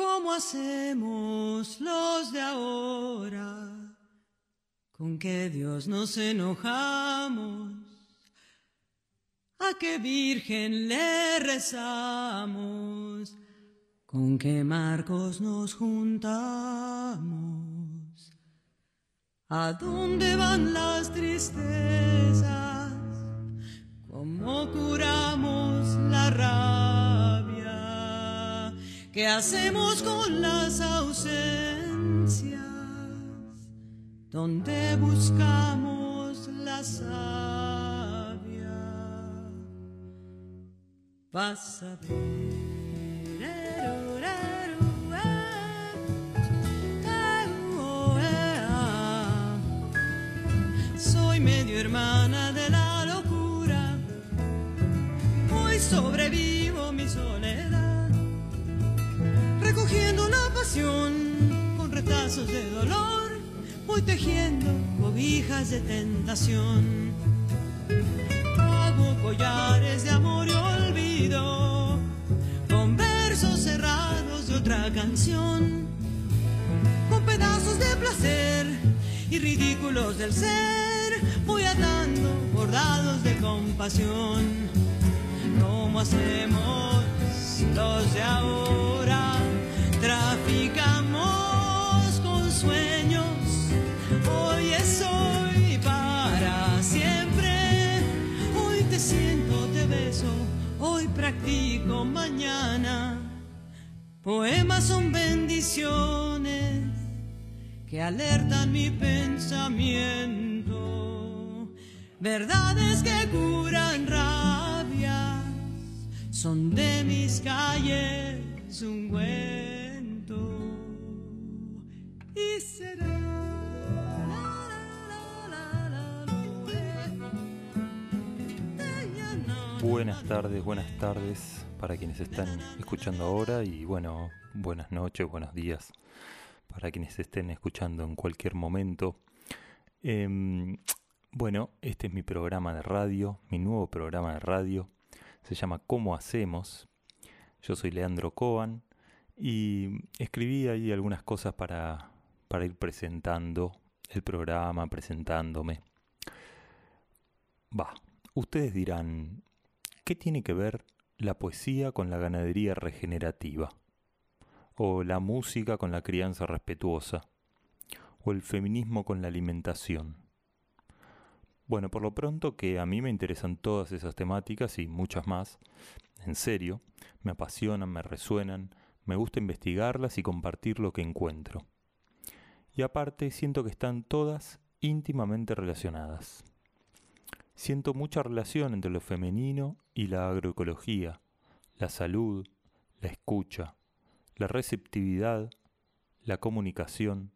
¿Cómo hacemos los de ahora? ¿Con qué Dios nos enojamos? ¿A qué Virgen le rezamos? ¿Con qué marcos nos juntamos? ¿A dónde van las tristezas? ¿Cómo curamos la rabia? ¿Qué hacemos con las ausencias? ¿Dónde buscamos la savia? Vas. Con retazos de dolor, voy tejiendo cobijas de tentación. Hago collares de amor y olvido, con versos cerrados de otra canción, con pedazos de placer y ridículos del ser, voy atando bordados de compasión. ¿Cómo hacemos los de ahora? Traficamos con sueños, hoy es hoy para siempre. Hoy te siento, te beso, hoy practico mañana. Poemas son bendiciones que alertan mi pensamiento. Verdades que curan rabias son de mis calles un cuento. Buenas tardes, buenas tardes para quienes están escuchando ahora y bueno, buenas noches, buenos días para quienes estén escuchando en cualquier momento. Em, bueno, este es mi programa de radio, mi nuevo programa de radio. Se llama ¿Cómo hacemos? Yo soy Leandro Coan y escribí ahí algunas cosas para, para ir presentando el programa, presentándome. Va, ustedes dirán, ¿qué tiene que ver la poesía con la ganadería regenerativa? o la música con la crianza respetuosa, o el feminismo con la alimentación. Bueno, por lo pronto que a mí me interesan todas esas temáticas y muchas más, en serio, me apasionan, me resuenan, me gusta investigarlas y compartir lo que encuentro. Y aparte siento que están todas íntimamente relacionadas. Siento mucha relación entre lo femenino y la agroecología, la salud, la escucha, la receptividad, la comunicación,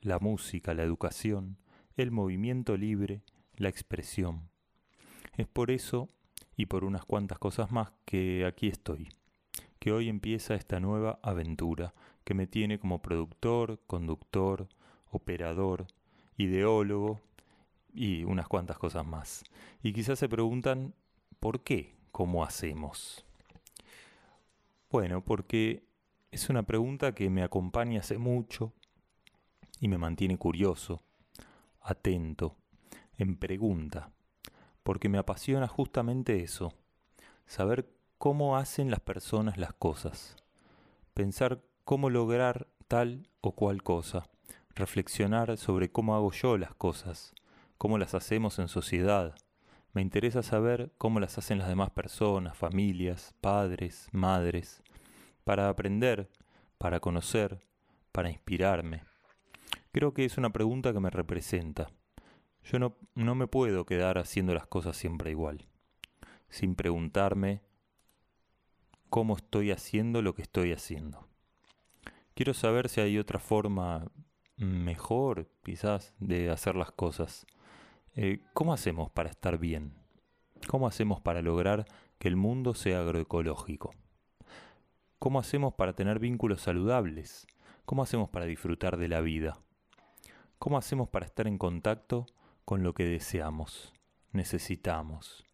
la música, la educación, el movimiento libre, la expresión. Es por eso y por unas cuantas cosas más que aquí estoy, que hoy empieza esta nueva aventura que me tiene como productor, conductor, operador, ideólogo y unas cuantas cosas más. Y quizás se preguntan, ¿por qué? ¿Cómo hacemos? Bueno, porque es una pregunta que me acompaña hace mucho y me mantiene curioso, atento, en pregunta, porque me apasiona justamente eso, saber cómo hacen las personas las cosas, pensar cómo lograr tal o cual cosa, reflexionar sobre cómo hago yo las cosas, cómo las hacemos en sociedad. Me interesa saber cómo las hacen las demás personas, familias, padres, madres, para aprender, para conocer, para inspirarme? Creo que es una pregunta que me representa. Yo no, no me puedo quedar haciendo las cosas siempre igual, sin preguntarme cómo estoy haciendo lo que estoy haciendo. Quiero saber si hay otra forma mejor, quizás, de hacer las cosas. Eh, ¿Cómo hacemos para estar bien? ¿Cómo hacemos para lograr que el mundo sea agroecológico? ¿Cómo hacemos para tener vínculos saludables? ¿Cómo hacemos para disfrutar de la vida? ¿Cómo hacemos para estar en contacto con lo que deseamos, necesitamos,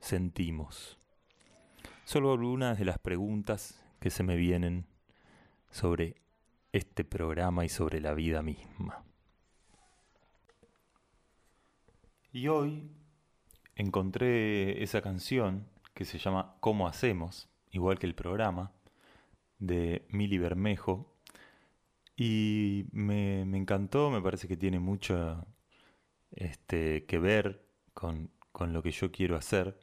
sentimos? Solo algunas de las preguntas que se me vienen sobre este programa y sobre la vida misma. Y hoy encontré esa canción que se llama ¿Cómo hacemos? igual que el programa, de Mili Bermejo. Y me, encantó, me parece que tiene mucho este, que ver con, con, lo que yo quiero hacer.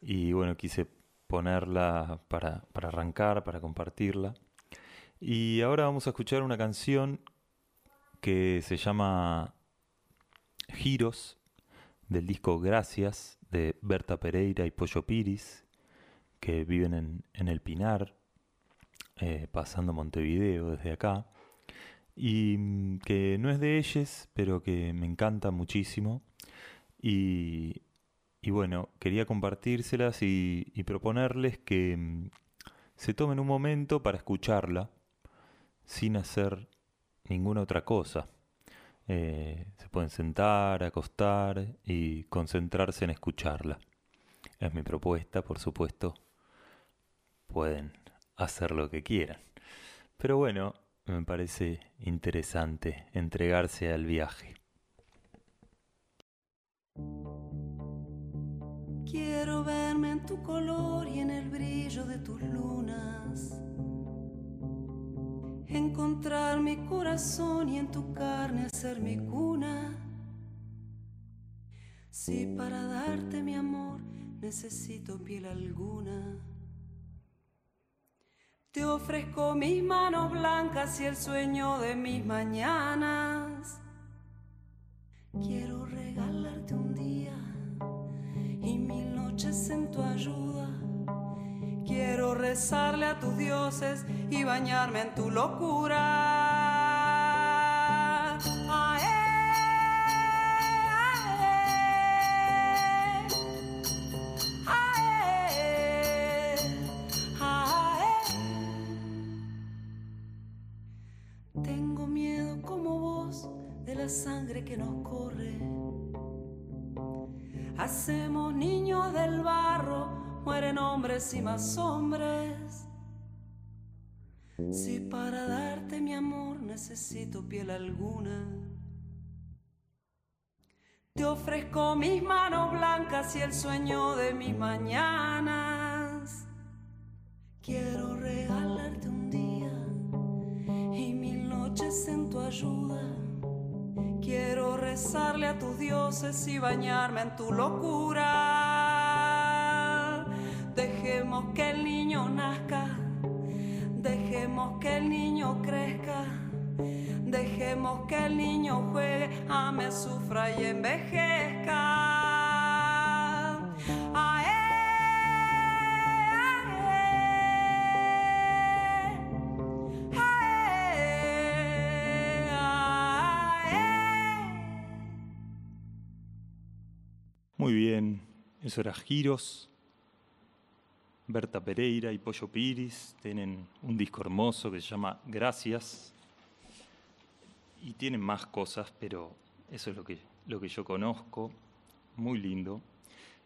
Y bueno, quise ponerla para, para arrancar, para compartirla. Y ahora vamos a escuchar una canción que se llama Giros del disco Gracias de Berta Pereira y Pollo Piris, que viven en, el Pinar, eh, pasando Montevideo desde acá, y mm, que no es de ellos, pero que me encanta muchísimo. Y, bueno, quería compartírselas y, y proponerles que mm, se tomen un momento para escucharla sin hacer ninguna otra cosa. Eh, se pueden sentar, acostar y concentrarse en escucharla. Es mi propuesta, por supuesto. Pueden hacer lo que quieran. Pero bueno, me parece interesante entregarse al viaje. Quiero verme en tu color y en el brillo de tus lunas encontrar mi corazón y en tu carne hacer mi cuna. Si para darte mi amor necesito piel alguna, te ofrezco mis manos blancas y el sueño de mis mañanas. Quiero regalarte un día y mil noches en tu ayuda Quiero rezarle a tus dioses y bañarme en tu locura. Tengo miedo como vos de la sangre que nos corre. Hacemos niños del barro mueren hombres y más hombres. Si para darte mi amor necesito piel alguna, te ofrezco mis manos blancas y el sueño de mis mañanas. Quiero regalarte un día y mil noches en tu ayuda. Quiero rezarle a tus dioses y bañarme en tu locura. Dejemos que el niño nazca, dejemos que el niño crezca, dejemos que el niño juegue, ame, sufra y envejezca. Muy bien, eso era Giros Berta Pereira y Pollo Piris tienen un disco hermoso que se llama Gracias. Y tienen más cosas, pero eso es lo que, lo que yo conozco. Muy lindo.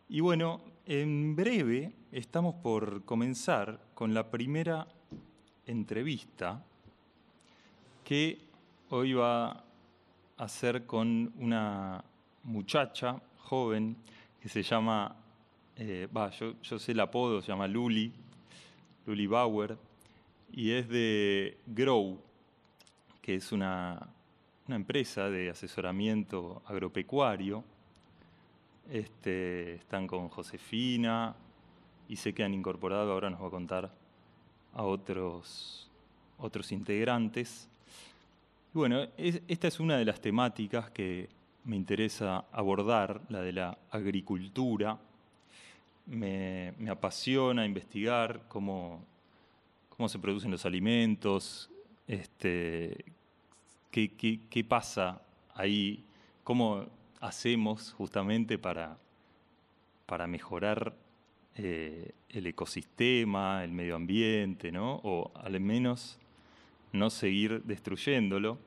Y bueno, en breve estamos por comenzar con la primera entrevista que hoy va a ser con una muchacha joven que se llama eh, yo, sé el apodo, se llama Luli, Luli Bauer, y es de Grow, que es una, empresa de asesoramiento agropecuario. Este, están con Josefina y sé que han incorporado, ahora nos va a contar, a otros, otros integrantes. bueno, esta es una de las temáticas que me interesa abordar, la de la agricultura me, apasiona investigar cómo, cómo, se producen los alimentos, este, qué, pasa ahí, cómo hacemos justamente para, para mejorar eh, el ecosistema, el medio ambiente, ¿no? o al menos no seguir destruyéndolo.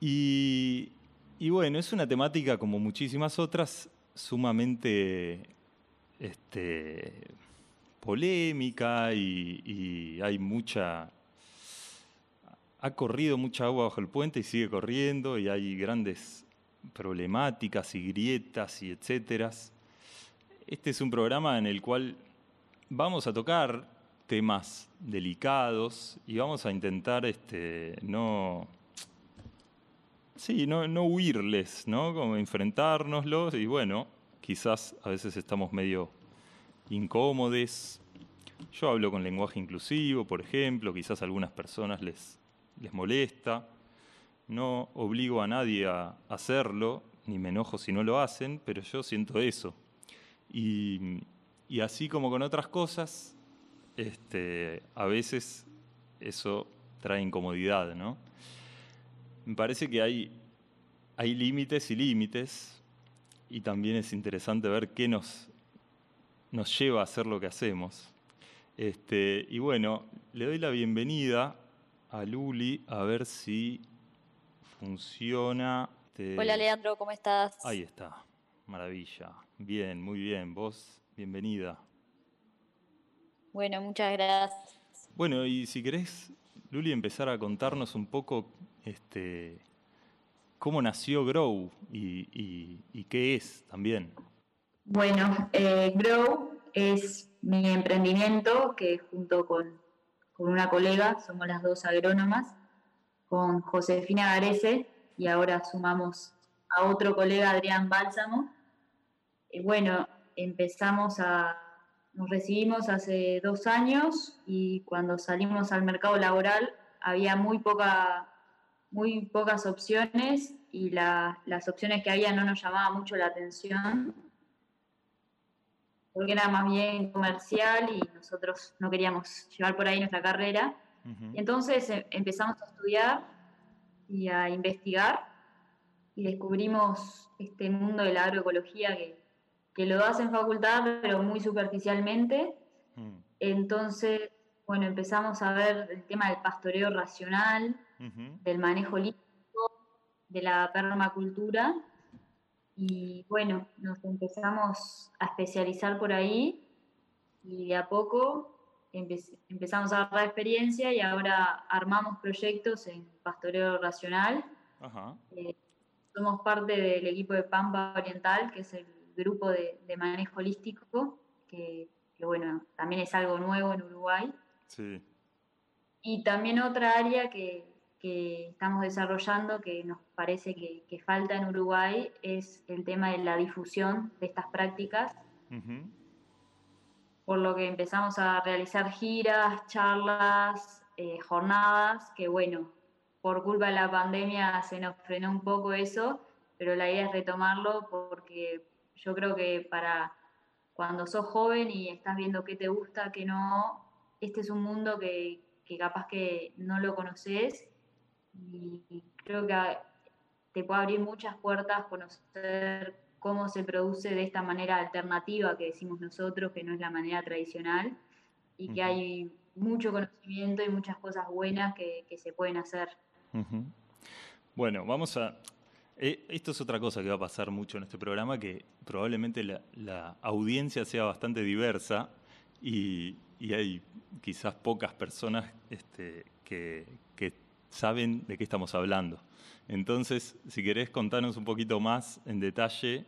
Y, y bueno, es una temática como muchísimas otras sumamente este, polémica y, hay mucha ha corrido mucha agua bajo el puente y sigue corriendo y hay grandes problemáticas y grietas y etcétera. Este es un programa en el cual vamos a tocar temas delicados y vamos a intentar este, no, sí, no, no huirles, ¿no? Como enfrentárnoslos y bueno, quizás a veces estamos medio incómodos. Yo hablo con lenguaje inclusivo, por ejemplo, quizás a algunas personas les, les molesta. No obligo a nadie a hacerlo, ni me enojo si no lo hacen, pero yo siento eso. Y, y así como con otras cosas, este, a veces eso trae incomodidad, ¿no? Me parece que hay, hay límites y límites, y también es interesante ver qué nos, nos lleva a hacer lo que hacemos. Este, y bueno, le doy la bienvenida a Luli a ver si funciona. Hola Leandro, ¿cómo estás? Ahí está, maravilla. Bien, muy bien. Vos, bienvenida. Bueno, muchas gracias. Bueno, y si querés, Luli, empezar a contarnos un poco este, cómo nació Grow y, qué es también. Bueno, eh, Grow es mi emprendimiento que junto con, una colega, somos las dos agrónomas, con Josefina Garese y ahora sumamos a otro colega, Adrián Bálsamo. Y bueno, empezamos a nos recibimos hace dos años y cuando salimos al mercado laboral había muy, poca, muy pocas opciones y las opciones que había no nos llamaban mucho la atención porque era más bien comercial y nosotros no queríamos llevar por ahí nuestra carrera. Y entonces eh, empezamos a estudiar y a investigar y descubrimos este mundo de la agroecología que que lo das en facultad, pero muy superficialmente. Mm. Entonces, bueno, empezamos a ver el tema del pastoreo racional, del manejo líquido, de la permacultura. Y bueno, nos empezamos a especializar por ahí y de a poco empezamos a agarrar experiencia y ahora armamos proyectos en pastoreo racional. Eh, somos parte del equipo de Pampa Oriental, que es el grupo de, manejo holístico, que, bueno, también es algo nuevo en Uruguay. Sí. Y también otra área que, estamos desarrollando, que nos parece que, falta en Uruguay, es el tema de la difusión de estas prácticas. Por lo que empezamos a realizar giras, charlas, eh, jornadas, que bueno, por culpa de la pandemia se nos frenó un poco eso, pero la idea es retomarlo porque yo creo que para cuando sos joven y estás viendo qué te gusta, qué no, este es un mundo que, capaz que no lo conoces y, creo que te puede abrir muchas puertas conocer cómo se produce de esta manera alternativa que decimos nosotros, que no es la manera tradicional, y que hay mucho conocimiento y muchas cosas buenas que, se pueden hacer. Bueno, vamos a, eh, esto es otra cosa que va a pasar mucho en este programa, que probablemente la, audiencia sea bastante diversa y, hay quizás pocas personas este, que, saben de qué estamos hablando. Entonces, si querés contarnos un poquito más en detalle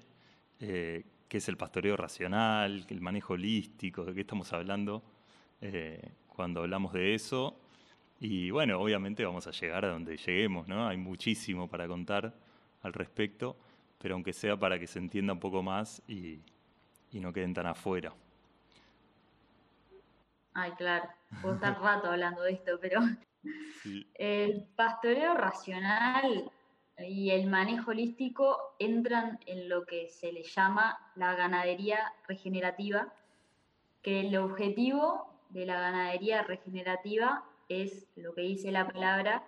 eh, qué es el pastoreo racional, el manejo holístico, de qué estamos hablando eh, cuando hablamos de eso. Y bueno, obviamente vamos a llegar a donde lleguemos, ¿no? Hay muchísimo para contar al respecto, pero aunque sea para que se entienda un poco más y, no queden tan afuera. Ay, claro, puedo estar rato hablando de esto, pero el pastoreo racional y el manejo holístico entran en lo que se le llama la ganadería regenerativa, que el objetivo de la ganadería regenerativa es lo que dice la palabra,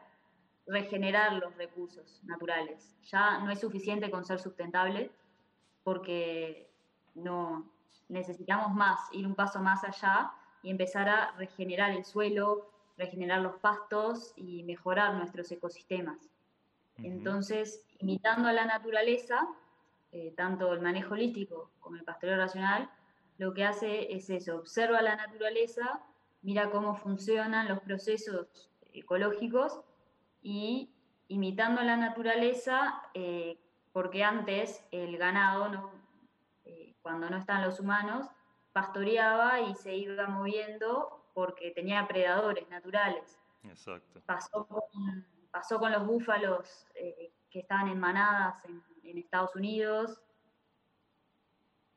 regenerar los recursos naturales. Ya no es suficiente con ser sustentable porque no necesitamos más, ir un paso más allá y empezar a regenerar el suelo, regenerar los pastos y mejorar nuestros ecosistemas. Entonces, imitando a la naturaleza, eh, tanto el manejo holístico como el pastoreo racional, lo que hace es eso, observa la naturaleza, mira cómo funcionan los procesos ecológicos y imitando la naturaleza, eh, porque antes el ganado, eh, cuando no están los humanos, pastoreaba y se iba moviendo porque tenía predadores naturales. Exacto. Pasó con, pasó con los búfalos eh, que estaban en manadas en, Estados Unidos,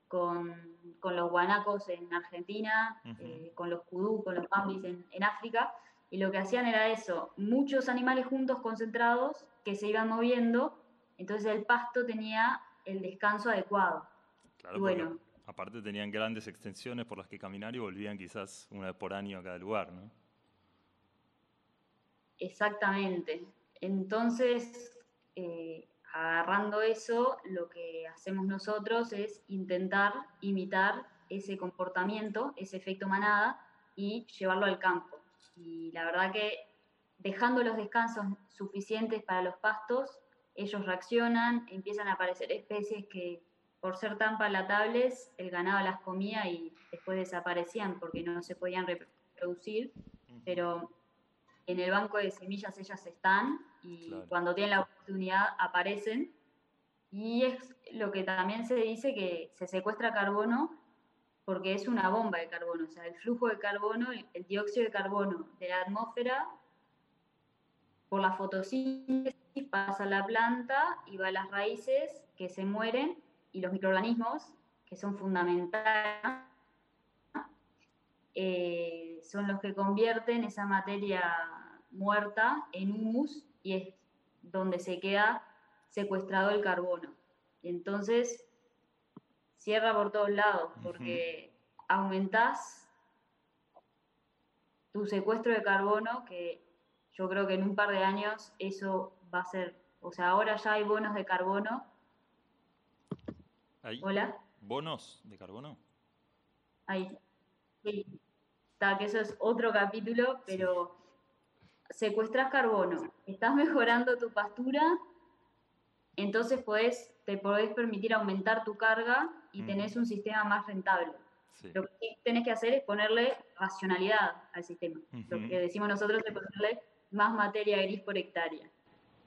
con, los guanacos en Argentina, con los kudú, con los bambis en, en África y lo que hacían era eso, muchos animales juntos concentrados que se iban moviendo, entonces el pasto tenía el descanso adecuado. Claro, bueno, aparte tenían grandes extensiones por las que caminar y volvían quizás una vez por año a cada lugar, ¿no? Exactamente. Entonces, eh, agarrando eso, lo que hacemos nosotros es intentar imitar ese comportamiento, ese efecto manada, y llevarlo al campo y la verdad que dejando los descansos suficientes para los pastos, ellos reaccionan, empiezan a aparecer especies que por ser tan palatables el ganado las comía y después desaparecían porque no se podían reproducir, pero en el banco de semillas ellas están y cuando tienen la oportunidad aparecen. Y es lo que también se dice que se secuestra carbono porque es una bomba de carbono, o sea, el flujo de carbono, el dióxido de carbono de la atmósfera, por la fotosíntesis pasa a la planta y va a las raíces que se mueren y los microorganismos, que son fundamentales, eh, son los que convierten esa materia muerta en humus y es donde se queda secuestrado el carbono. Entonces, cierra por todos lados, porque aumentás tu secuestro de carbono, que yo creo que en un par de años eso va a ser, o sea, ahora ya hay bonos de carbono. Hola. ¿Bonos de carbono? Ahí. Sí. Está, que eso es otro capítulo, pero secuestras carbono, estás mejorando tu pastura, entonces podés, te podés permitir aumentar tu carga y tenés un sistema más rentable. Lo que tenés que hacer es ponerle racionalidad al sistema. Lo que decimos nosotros es ponerle más materia gris por hectárea.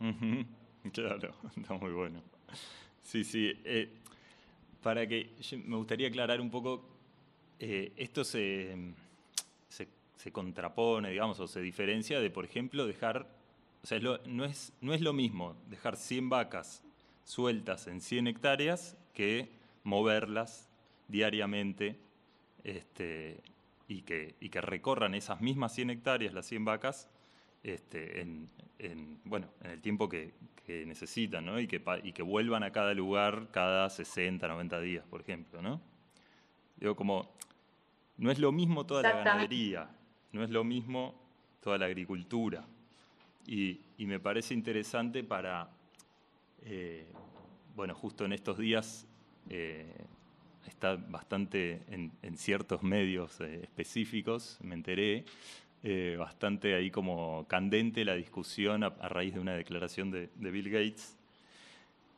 Claro, está muy bueno. Sí, sí. Eh, para que me gustaría aclarar un poco, eh, esto se, se, contrapone, digamos, o se diferencia de, por ejemplo, dejar, o sea, no, es, no es lo mismo dejar 100 vacas sueltas en 100 hectáreas que moverlas diariamente este, y, que, y, que, recorran esas mismas 100 hectáreas, las 100 vacas, este, en, bueno, en el tiempo que, necesitan, ¿no? Y que, y que vuelvan a cada lugar cada 60, 90 días, por ejemplo, ¿no? Digo, como, no es lo mismo toda la ganadería, no es lo mismo toda la agricultura. Y, y me parece interesante para, eh, bueno, justo en estos días eh, está bastante en, ciertos medios eh, específicos, me enteré, eh, bastante ahí como candente la discusión a, raíz de una declaración de, Bill Gates,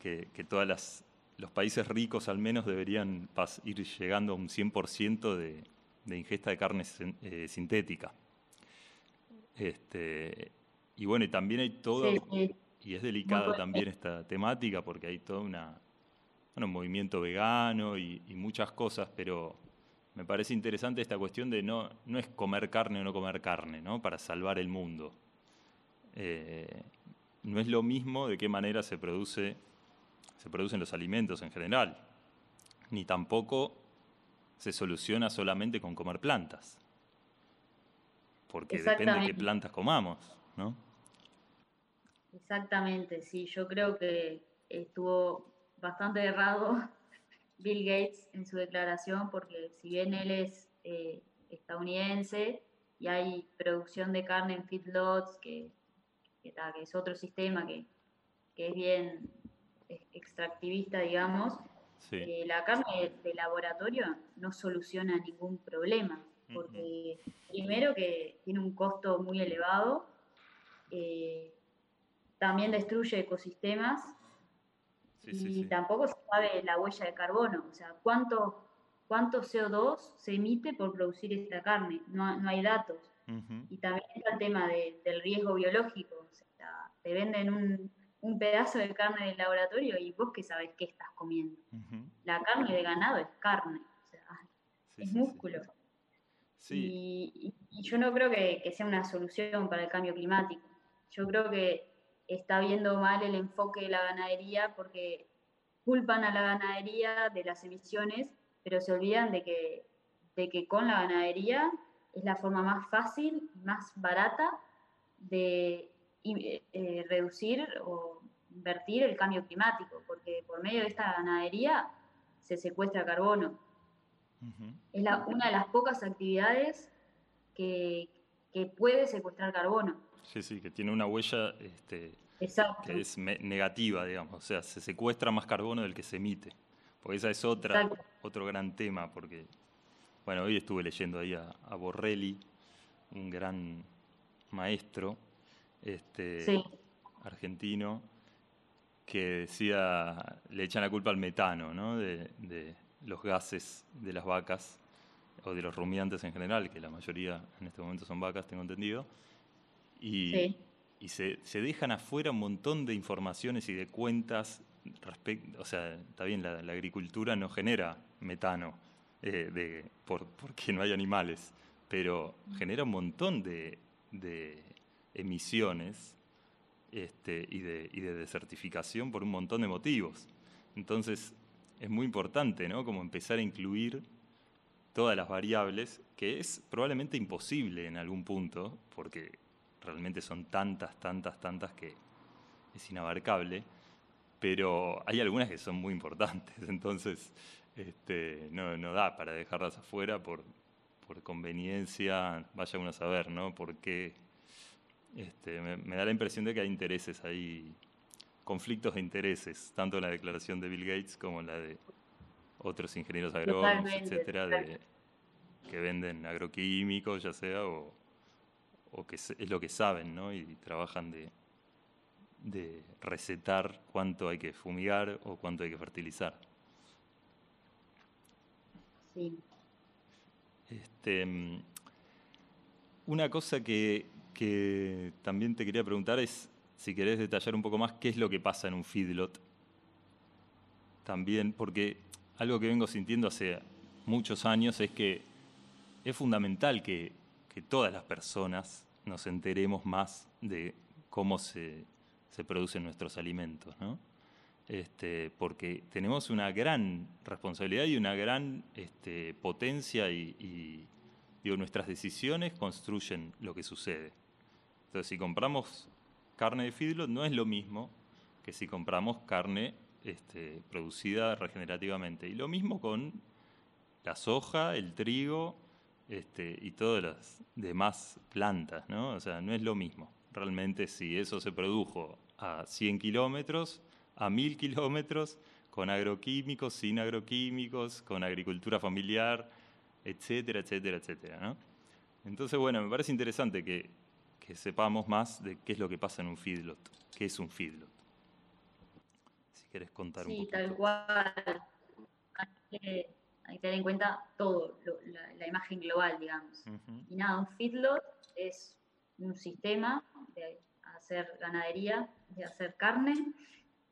que, todos los países ricos al menos deberían ir llegando a un 100% de, de, ingesta de carne sintética. Este, y bueno, y también hay todo, y es delicada también esta temática porque hay toda una bueno, movimiento vegano y, muchas cosas, pero me parece interesante esta cuestión de no, no es comer carne o no comer carne, ¿no? Para salvar el mundo. Eh, no es lo mismo de qué manera se, produce, se producen los alimentos en general, ni tampoco se soluciona solamente con comer plantas, porque depende de qué plantas comamos, ¿no? Exactamente, sí, yo creo que estuvo bastante errado Bill Gates en su declaración, porque si bien él es eh, estadounidense y hay producción de carne en feedlots, que, que, es otro sistema que, es bien extractivista, digamos, eh, la carne de, laboratorio no soluciona ningún problema, porque primero que tiene un costo muy elevado, eh, también destruye ecosistemas y tampoco sabe la huella de carbono, o sea, cuánto, cuánto CO2 se emite por producir esta carne, no, no hay datos. Y también está el tema del riesgo biológico, o sea, te venden un, un pedazo de carne del laboratorio y vos que sabés qué estás comiendo. La carne de ganado es carne, o sea, es músculo. Y, yo no creo que, sea una solución para el cambio climático. Yo creo que está viendo mal el enfoque de la ganadería porque culpan a la ganadería de las emisiones, pero se olvidan de que, de que con la ganadería es la forma más fácil, más barata de eh, reducir o invertir el cambio climático, porque por medio de esta ganadería se secuestra carbono. Es la, una de las pocas actividades que, que, puede secuestrar carbono. Sí, sí, que tiene una huella este, que es negativa, digamos, o sea, se secuestra más carbono del que se emite. Porque esa es otra, otro gran tema, porque, bueno, hoy estuve leyendo ahí a, a Borrelli, un gran maestro, este, argentino, que decía, le echan la culpa al metano, ¿no? de, de, los gases de las vacas, o de los rumiantes en general, que la mayoría en este momento son vacas, tengo entendido, y, y se, se, dejan afuera un montón de informaciones y de cuentas respecto, o sea, está bien, la, agricultura no genera metano eh, de, por, porque no hay animales, pero genera un montón de, de emisiones este, y, de, y de desertificación por un montón de motivos. Entonces, es muy importante, ¿no? Como empezar a incluir todas las variables, que es probablemente imposible en algún punto, porque realmente son tantas, tantas, tantas que es inabarcable, pero hay algunas que son muy importantes, entonces este, no, no da para dejarlas afuera por, por conveniencia, vaya uno a saber, ¿no? Por qué este, me, da la impresión de que hay intereses ahí, conflictos de intereses, tanto en la declaración de Bill Gates como en la de otros ingenieros agrónomos, etcétera, que venden agroquímicos, ya sea, o, que es lo que saben, ¿no? Y trabajan de, de recetar cuánto hay que fumigar o cuánto hay que fertilizar. Sí. Este, mm, una cosa que, que también te quería preguntar es si querés detallar un poco más qué es lo que pasa en un feedlot. También, porque algo que vengo sintiendo hace muchos años es que es fundamental que, todas las personas nos enteremos más de cómo se, producen nuestros alimentos, ¿no? Este, porque tenemos una gran responsabilidad y una gran este, potencia y, nuestras decisiones construyen lo que sucede. Entonces, si compramos carne de feedlot, no es lo mismo que si compramos carne este, producida regenerativamente. Y lo mismo con la soja, el trigo este, y todas las demás plantas, ¿no? O sea, no es lo mismo. Realmente si eso se produjo a 100 kilómetros, a 1000 kilómetros, con agroquímicos, sin agroquímicos, con agricultura familiar, etcétera, etcétera, etcétera, ¿no? Entonces, bueno, me parece interesante que que sepamos más de qué es lo que pasa en un feedlot, qué es un feedlot. Si quieres contar un poco. Sí, tal cual. Hay que, tener en cuenta todo, la, imagen global, digamos. Y nada, un feedlot es un sistema de hacer ganadería, de hacer carne,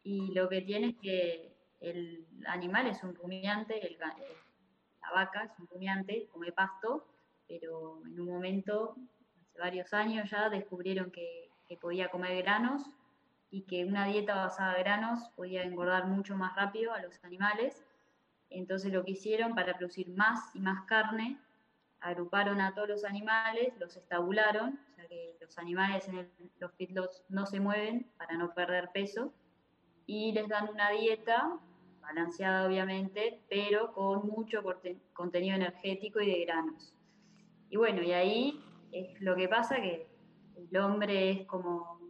y lo que tiene es que el animal es un rumiante, la vaca es un rumiante, come pasto, pero en un momento varios años ya descubrieron que, podía comer granos y que una dieta basada en granos podía engordar mucho más rápido a los animales. Entonces lo que hicieron para producir más y más carne, agruparon a todos los animales, los estabularon, o sea que los animales en los feedlots no se mueven para no perder peso, y les dan una dieta balanceada obviamente, pero con mucho contenido energético y de granos. Y bueno, y ahí es lo que pasa que el hombre es como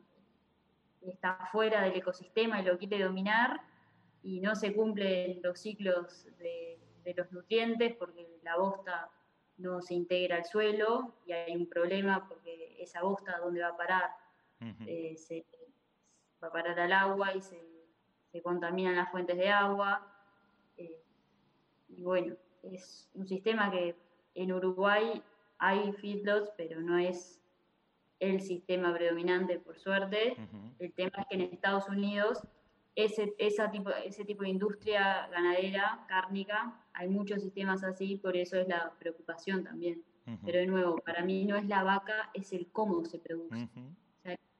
está fuera del ecosistema y lo quiere dominar y no se cumplen los ciclos de, los nutrientes porque la bosta no se integra al suelo y hay un problema porque esa bosta donde va a parar eh, se, va a parar al agua y se, contaminan las fuentes de agua. Eh, y bueno es un sistema que en Uruguay hay feedlots, pero no es el sistema predominante, por suerte. El tema es que en Estados Unidos ese, esa tipo, ese tipo de industria ganadera, cárnica, hay muchos sistemas así, por eso es la preocupación también. Pero de nuevo, para mí no es la vaca, es el cómo se produce.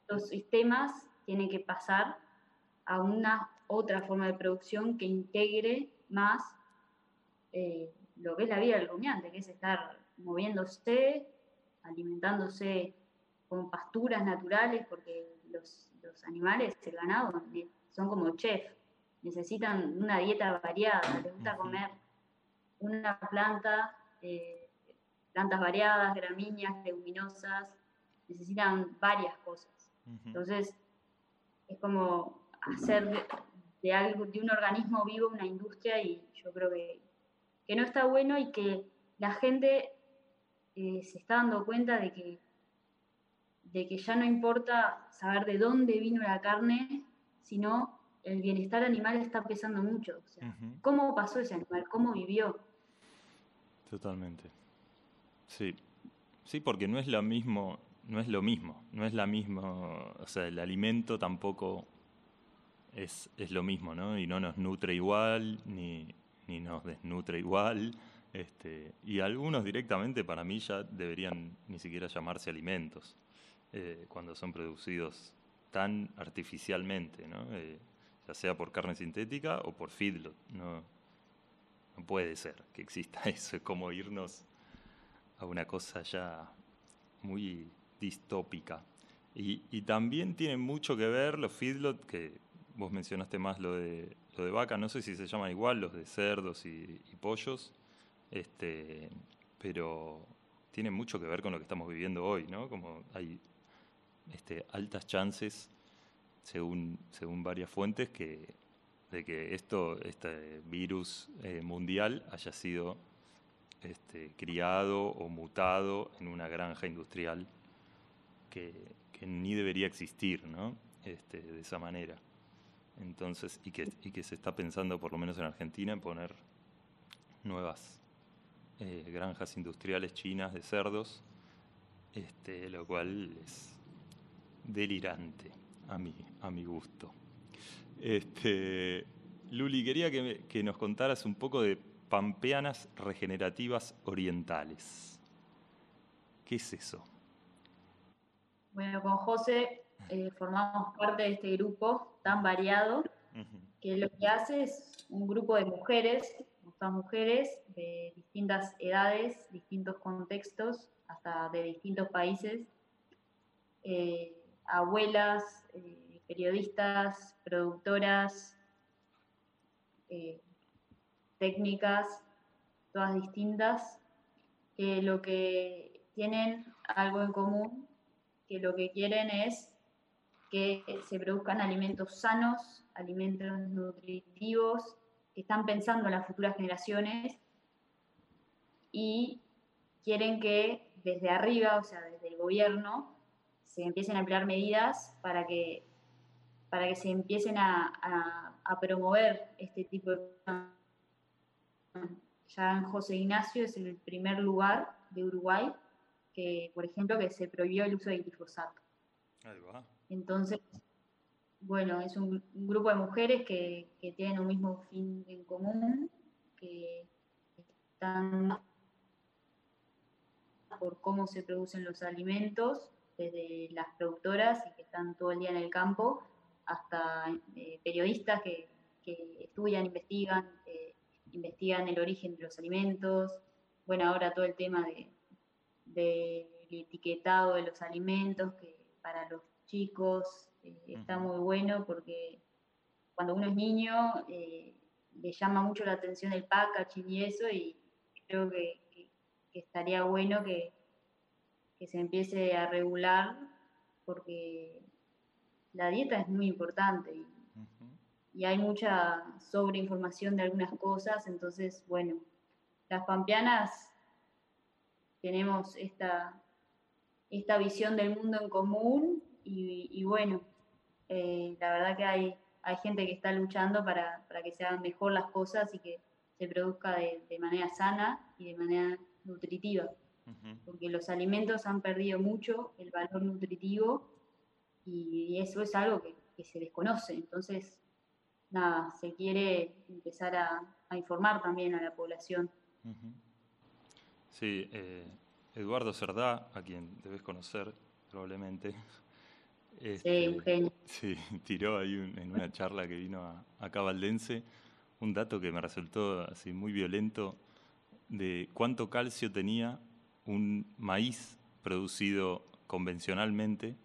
los sistemas tienen que pasar a una otra forma de producción que integre más eh, lo que es la vida del rumiante, que es estar moviéndose, alimentándose con pasturas naturales, porque los, los animales, el ganado, son como chef, necesitan una dieta variada, les gusta comer una planta, eh, plantas variadas, gramíneas, leguminosas, necesitan varias cosas. Entonces, es como hacer de, algo, de un organismo vivo una industria y yo creo que, que no está bueno y que la gente eh, se está dando cuenta de que, de que ya no importa saber de dónde vino la carne, sino el bienestar animal está pesando mucho. O sea, ¿Cómo pasó ese animal? ¿Cómo vivió? Totalmente. Sí. Sí, porque no es lo mismo, no es lo mismo, no es la misma, o sea, el alimento tampoco es, es lo mismo, ¿no? Y no nos nutre igual, ni, ni nos desnutre igual. Este, y algunos directamente para mí ya deberían ni siquiera llamarse alimentos, eh, cuando son producidos tan artificialmente. Eh, ya sea por carne sintética o por feedlot. No, puede ser que exista eso, es como irnos a una cosa ya muy distópica. Y, también tiene mucho que ver los feedlot, que vos mencionaste más lo de, lo de vaca, no sé si se llaman igual, los de cerdos y, y pollos, este, pero tiene mucho que ver con lo que estamos viviendo hoy, ¿no? Como hay este, altas chances, según, según varias fuentes, que, de que esto, este virus eh, mundial haya sido este, criado o mutado en una granja industrial que, ni debería existir, ¿no? Este, de esa manera. Entonces, y que, y que se está pensando, por lo menos en Argentina, en poner nuevas eh, granjas industriales chinas de cerdos, este, lo cual es delirante a mi, a mi gusto. Este, Luli, quería que, nos contaras un poco de pampeanas regenerativas orientales. ¿Qué es eso? Bueno, con José eh, formamos parte de este grupo tan variado, que lo que hace es un grupo de mujeres, muchas mujeres de distintas edades, distintos contextos, hasta de distintos países, eh, abuelas, eh, periodistas, productoras, eh, técnicas, todas distintas, que lo que tienen algo en común, que lo que quieren es que se produzcan alimentos sanos, alimentos nutritivos, que están pensando en las futuras generaciones y quieren que desde arriba, o sea, desde el gobierno, se empiecen a emplear medidas para que, para que se empiecen a, promover este tipo de... Ya en José Ignacio es el primer lugar de Uruguay que, por ejemplo, que se prohibió el uso de glifosato. Entonces, bueno, es un, grupo de mujeres que, que, tienen un mismo fin en común, que están por cómo se producen los alimentos desde las productoras y que están todo el día en el campo, hasta eh, periodistas que, estudian, investigan, eh, investigan el origen de los alimentos. Bueno, ahora todo el tema del de, etiquetado de los alimentos, que para los chicos eh, está muy bueno porque cuando uno es niño le llama mucho la atención el packaging y eso, y creo que estaría bueno que, que se empiece a regular porque la dieta es muy importante y, hay mucha sobreinformación de algunas cosas, entonces, bueno, las pampeanas tenemos esta, esta visión del mundo en común y, bueno, eh, la verdad que hay, hay gente que está luchando para, que se hagan mejor las cosas y que se produzca de, de manera sana y de manera nutritiva. Porque los alimentos han perdido mucho el valor nutritivo y eso es algo que, se desconoce. Entonces, nada, se quiere empezar a, informar también a la población. Sí, eh, Eduardo Cerdá, a quien debes conocer probablemente. Este, sí, tiró ahí en una charla que vino a, acá Valdense un dato que me resultó así muy violento de cuánto calcio tenía un maíz producido convencionalmente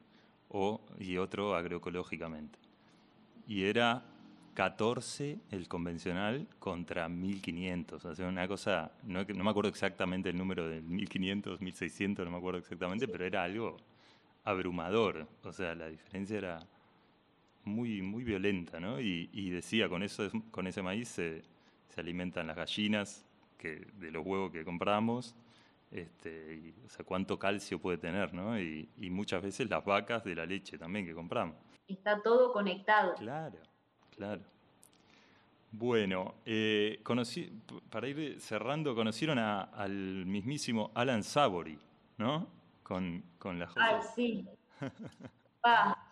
o, y otro agroecológicamente. Y era 14 el convencional contra 1500. O sea, una cosa, no, no me acuerdo exactamente el número del 1500, 1600, no me acuerdo exactamente, pero era algo abrumador. O sea, la diferencia era muy, muy violenta, ¿no? Y, decía, con, eso, con ese maíz se, alimentan las gallinas que, de los huevos que compramos. Este, o sea, cuánto calcio puede tener, ¿no? Y, y muchas veces las vacas de la leche también que compramos. Está todo conectado. Claro. Claro. Bueno, eh, conocí, para ir cerrando, conocieron al mismísimo Alan Savory, ¿no? Con, con la Ay, sí.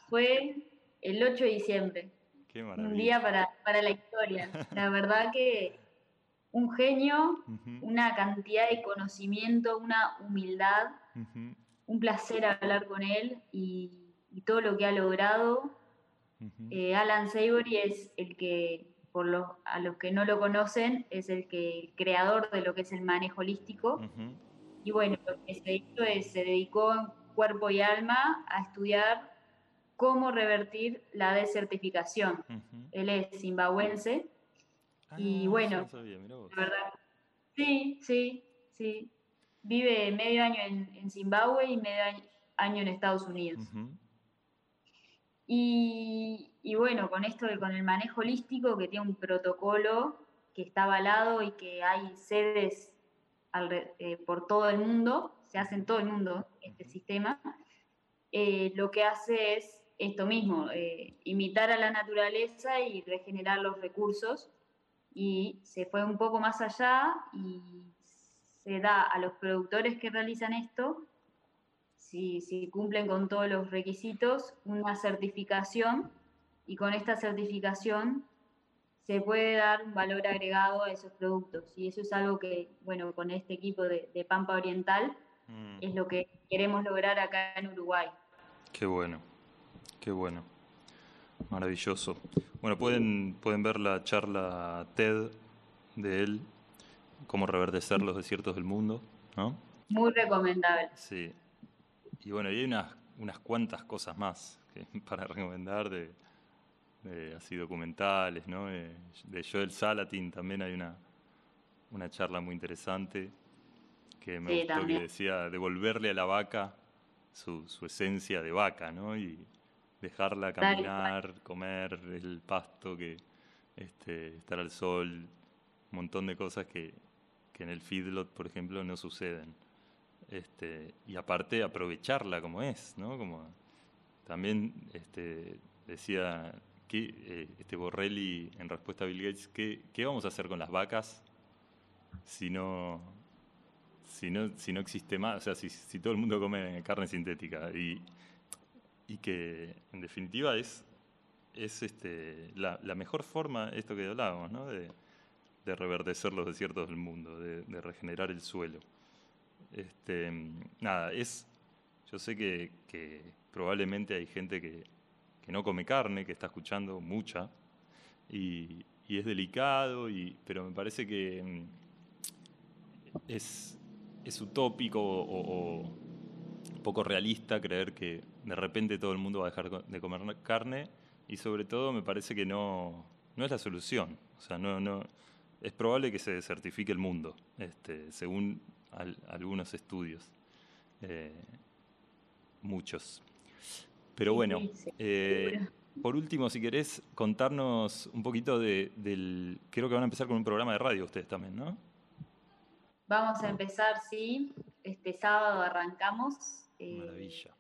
fue el 8 de diciembre. Qué maravilla. Un día para, la historia. La verdad que un genio, una cantidad de conocimiento, una humildad, un placer hablar con él y todo lo que ha logrado eh, Alan Savory es el que, por los, a los que no lo conocen, es el que el creador de lo que es el manejo holístico. Y bueno, lo que se hizo es, se dedicó en cuerpo y alma a estudiar cómo revertir la desertificación. Él es zimbabuense. Y ah, bueno, la verdad, sí, sí, sí. Vive medio año en, Zimbabue y medio año en Estados Unidos. Y, bueno, con esto, con el manejo holístico, que tiene un protocolo que está avalado y que hay sedes eh, por todo el mundo, se hace en todo el mundo este sistema, eh, lo que hace es esto mismo, eh, imitar a la naturaleza y regenerar los recursos. Y se fue un poco más allá y se da a los productores que realizan esto si, cumplen con todos los requisitos, una certificación y con esta certificación se puede dar un valor agregado a esos productos. Y eso es algo que, bueno, con este equipo de, Pampa Oriental mm. es lo que queremos lograr acá en Uruguay. Qué bueno, qué bueno. Maravilloso. Bueno, pueden, pueden ver la charla TED de él, cómo reverdecer los desiertos del mundo, ¿no? Muy recomendable. Sí, y bueno, y hay unas, unas cuantas cosas más para recomendar de, así documentales, ¿no? Eh, de Joel Salatin también hay una, una charla muy interesante que me gustó que decía devolverle a la vaca su, su esencia de vaca, ¿no? Y dejarla caminar, comer el pasto, que este, estar al sol, un montón de cosas que, que en el feedlot, por ejemplo, no suceden. Este, y aparte aprovecharla como es, ¿no? Como también este, decía que, eh, este Borrelli en respuesta a Bill Gates, ¿qué, ¿qué, vamos a hacer con las vacas si no, si no, si no existe más? O sea, si, si todo el mundo come carne sintética y, y que en definitiva es, es este, la, mejor forma, esto que hablábamos, ¿no? de, de reverdecer los desiertos del mundo, de, regenerar el suelo. Este, nada, es. Yo sé que, probablemente hay gente que, no come carne, que está escuchando mucha, y, es delicado, y, pero me parece que mm, es, es utópico o, poco realista creer que de repente todo el mundo va a dejar de comer carne, y sobre todo me parece que no, no es la solución. O sea, no, no, es probable que se desertifique el mundo, este, según algunos estudios, eh, muchos. Pero bueno, eh, por último, si querés contarnos un poquito de, del... Creo que van a empezar con un programa de radio ustedes también, ¿no? Vamos a empezar, sí. Este sábado arrancamos. Eh, Maravilla.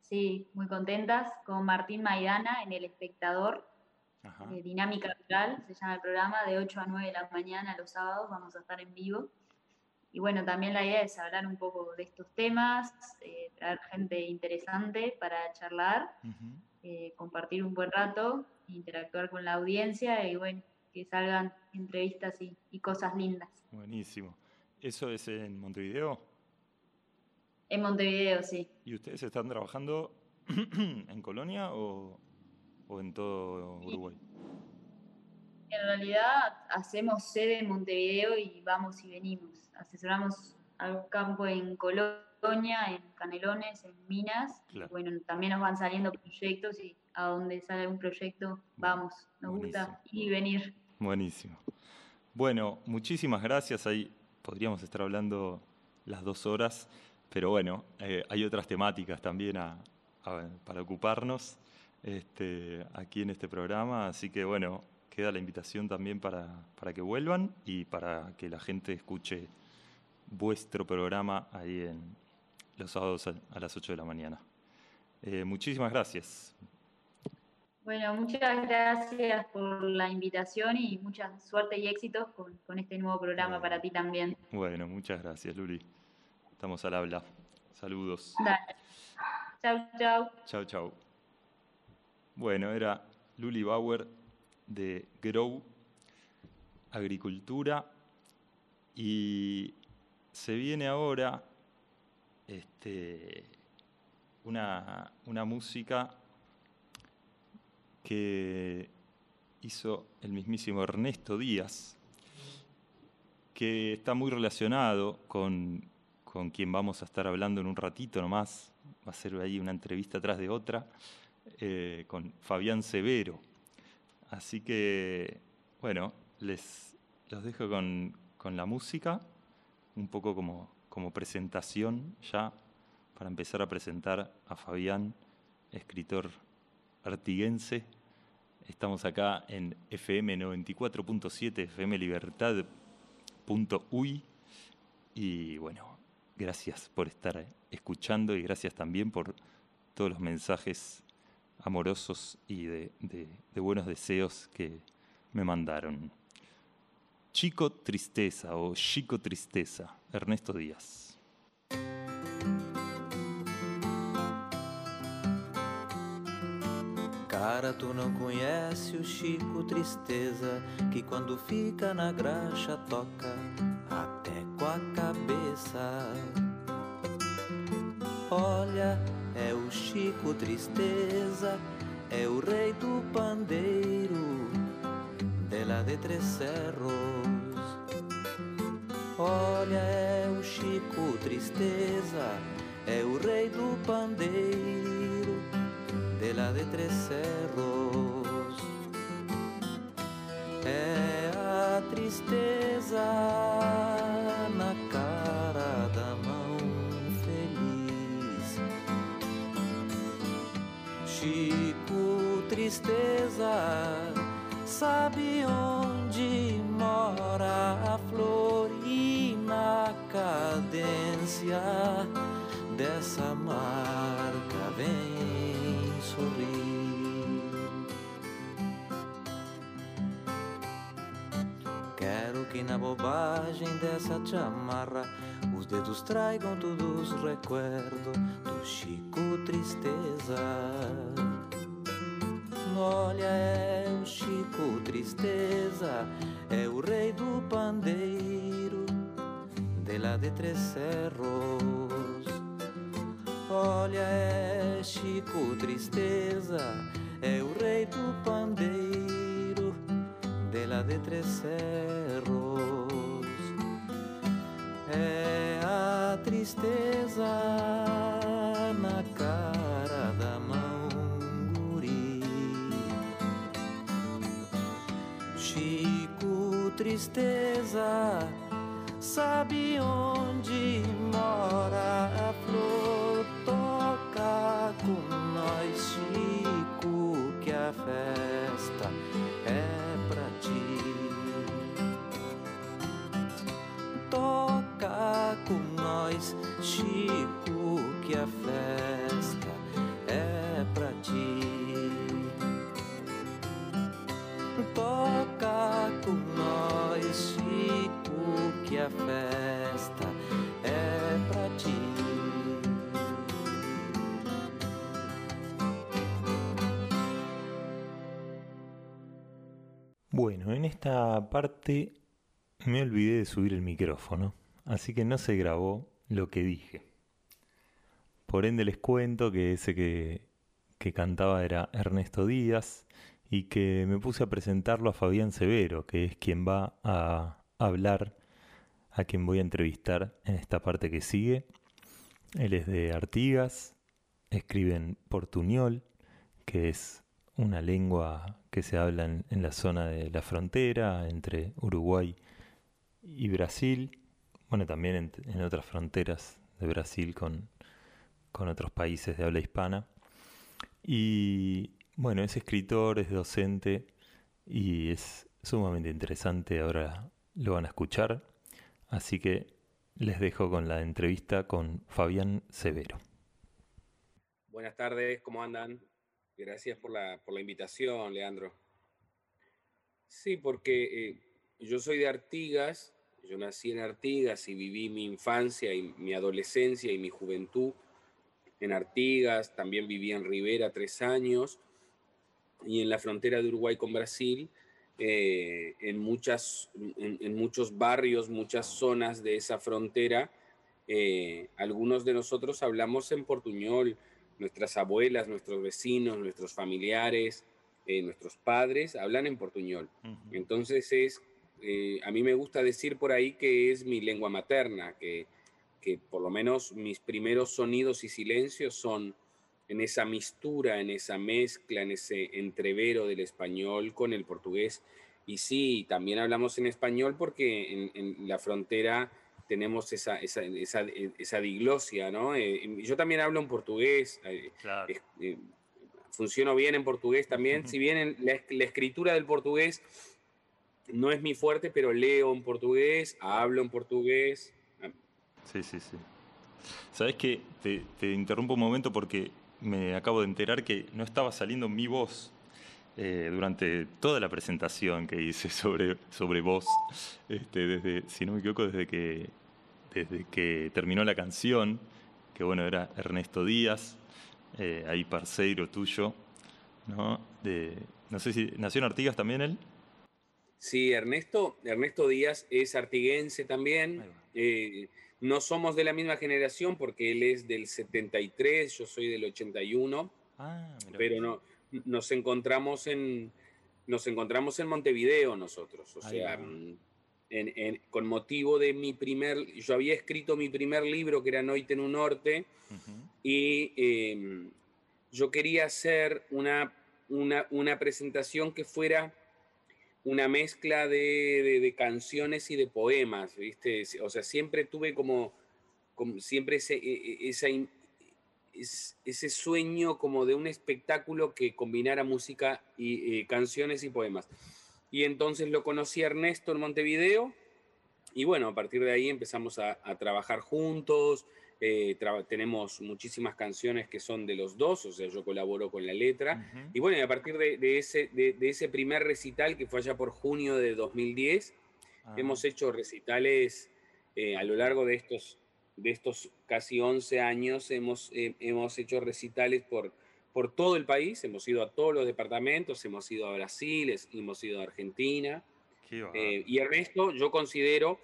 sí, muy contentas con Martín Maidana en El Espectador. Dinámica Rural, se llama el programa, de 8 a 9 de la mañana los sábados, vamos a estar en vivo y bueno, también la idea es hablar un poco de estos temas, eh, traer gente interesante para charlar, eh, compartir un buen rato, interactuar con la audiencia y bueno, que salgan entrevistas y, cosas lindas. Buenísimo. ¿Eso es en Montevideo? En Montevideo, sí. ¿Y ustedes están trabajando en Colonia o, en todo Uruguay? En realidad hacemos sede en Montevideo y vamos y venimos. Asesoramos al campo en Colonia, en Canelones, en Minas. bueno, también nos van saliendo proyectos y a donde sale un proyecto vamos. Nos gusta ir y venir. Buenísimo. Bueno, muchísimas gracias. Ahí podríamos estar hablando las dos horas, pero bueno, eh, hay otras temáticas también para ocuparnos este, aquí en este programa, así que bueno, queda la invitación también para, que vuelvan y para que la gente escuche vuestro programa ahí en los sábados a, las 8 de la mañana. Eh, muchísimas gracias. Bueno, muchas gracias por la invitación y mucha suerte y éxitos con, este nuevo programa para ti también. Bueno, muchas gracias, Luli. Estamos al habla. Saludos. Dale. Chau, chau. Chau, chau. Bueno, era Luli Bauer de Grow Agricultura y se viene ahora este, una, una música que hizo el mismísimo Ernesto Díaz, que está muy relacionado con, quien vamos a estar hablando en un ratito nomás, va a ser ahí una entrevista atrás de otra, eh, con Fabián Severo. Así que, bueno, les los dejo con, la música, un poco como, como presentación ya, para empezar a presentar a Fabián, escritor artiguense Estamos acá en FM 94.7, FM Libertad.uy. Y bueno, gracias por estar escuchando y gracias también por todos los mensajes amorosos y de, buenos deseos que me mandaron. Chico Tristeza o Chico Tristeza, Ernesto Díaz. Cara, tu não conhece o Chico Tristeza, que quando fica na graxa toca cabeça. Olha, é o Chico Tristeza, é o rei do pandeiro, dela de Três Cerros. Olha, é o Chico Tristeza, é o rei do pandeiro de la de Tres Cerros. É a tristeza tristeza, sabe onde mora a flor e na cadência dessa marca vem sorrir. Quero que na bobagem dessa chamarra os dedos traigam todos os recuerdos do Chico Tristeza. Olha, é o Chico Tristeza, é o rei do pandeiro, de lá de Três Cerros. Olha, é Chico Tristeza, é o rei do pandeiro, de lá de Três Cerros. É a tristeza Tristeza, sabe onde mora a flor? Bueno, en esta parte me olvidé de subir el micrófono, así que no se grabó lo que dije. Por ende les cuento que ese que, que cantaba era Ernesto Díaz y que me puse a presentarlo a Fabián Severo, que es quien va a hablar, a quien voy a entrevistar en esta parte que sigue. Él es de Artigas, escribe en portuñol, que es una lengua que se habla en, la zona de la frontera entre Uruguay y Brasil, bueno, también en, otras fronteras de Brasil con, con otros países de habla hispana. Y bueno, es escritor, es docente y es sumamente interesante, ahora lo van a escuchar, así que les dejo con la entrevista con Fabián Severo. Buenas tardes, ¿cómo andan? Gracias por la, por la invitación, Leandro. Sí, porque eh, yo soy de Artigas, yo nací en Artigas y viví mi infancia y mi adolescencia y mi juventud en Artigas, también viví en Rivera tres años y en la frontera de Uruguay con Brasil, eh, en, muchas, en, muchos barrios, muchas zonas de esa frontera, eh, algunos de nosotros hablamos en portuñol, nuestras abuelas, nuestros vecinos, nuestros familiares, eh, nuestros padres hablan en portuñol. Entonces es, eh, a mí me gusta decir por ahí que es mi lengua materna, que, que por lo menos mis primeros sonidos y silencios son en esa mistura, en esa mezcla, en ese entrevero del español con el portugués. Y sí, también hablamos en español porque en la frontera tenemos esa, esa, esa, esa diglosia, ¿no? Eh, yo también hablo en portugués, eh, eh, funciono bien en portugués también, si bien la, escritura del portugués no es mi fuerte, pero leo en portugués, hablo en portugués. Ah. Sí, sí, sí. ¿Sabes qué? Te, te, interrumpo un momento porque me acabo de enterar que no estaba saliendo mi voz durante toda la presentación que hice sobre, sobre vos, este, desde, si no me equivoco, desde que desde que terminó la canción, que bueno, era Ernesto Díaz, eh, ahí parceiro tuyo, ¿no? De, no sé si nació en Artigas también él. Sí, Ernesto, Ernesto Díaz es artiguense también. Eh, no somos de la misma generación porque él es del 73, yo soy del 81. Ah, pero no, nos encontramos en nos encontramos en Montevideo nosotros, o sea, con motivo de mi primer, yo había escrito mi primer libro que era Noite en un Norte y em, yo quería hacer una, una, presentación que fuera una mezcla de, canciones y de poemas, ¿viste? O sea, siempre tuve como, como siempre ese, e, ese sueño como de un espectáculo que combinara música y eh, canciones y poemas y entonces lo conocí a Ernesto en Montevideo y bueno, a partir de ahí empezamos a, trabajar juntos, eh, tenemos muchísimas canciones que son de los dos, o sea, yo colaboro con la letra. Y bueno, y a partir de, ese, de, ese primer recital, que fue allá por junio de 2010, ah. hemos hecho recitales eh, a lo largo de estos, de estos casi 11 años, hemos, eh, hemos hecho recitales por por todo el país, hemos ido a todos los departamentos, hemos ido a Brasil, hemos ido a Argentina. Eh, y Ernesto, yo considero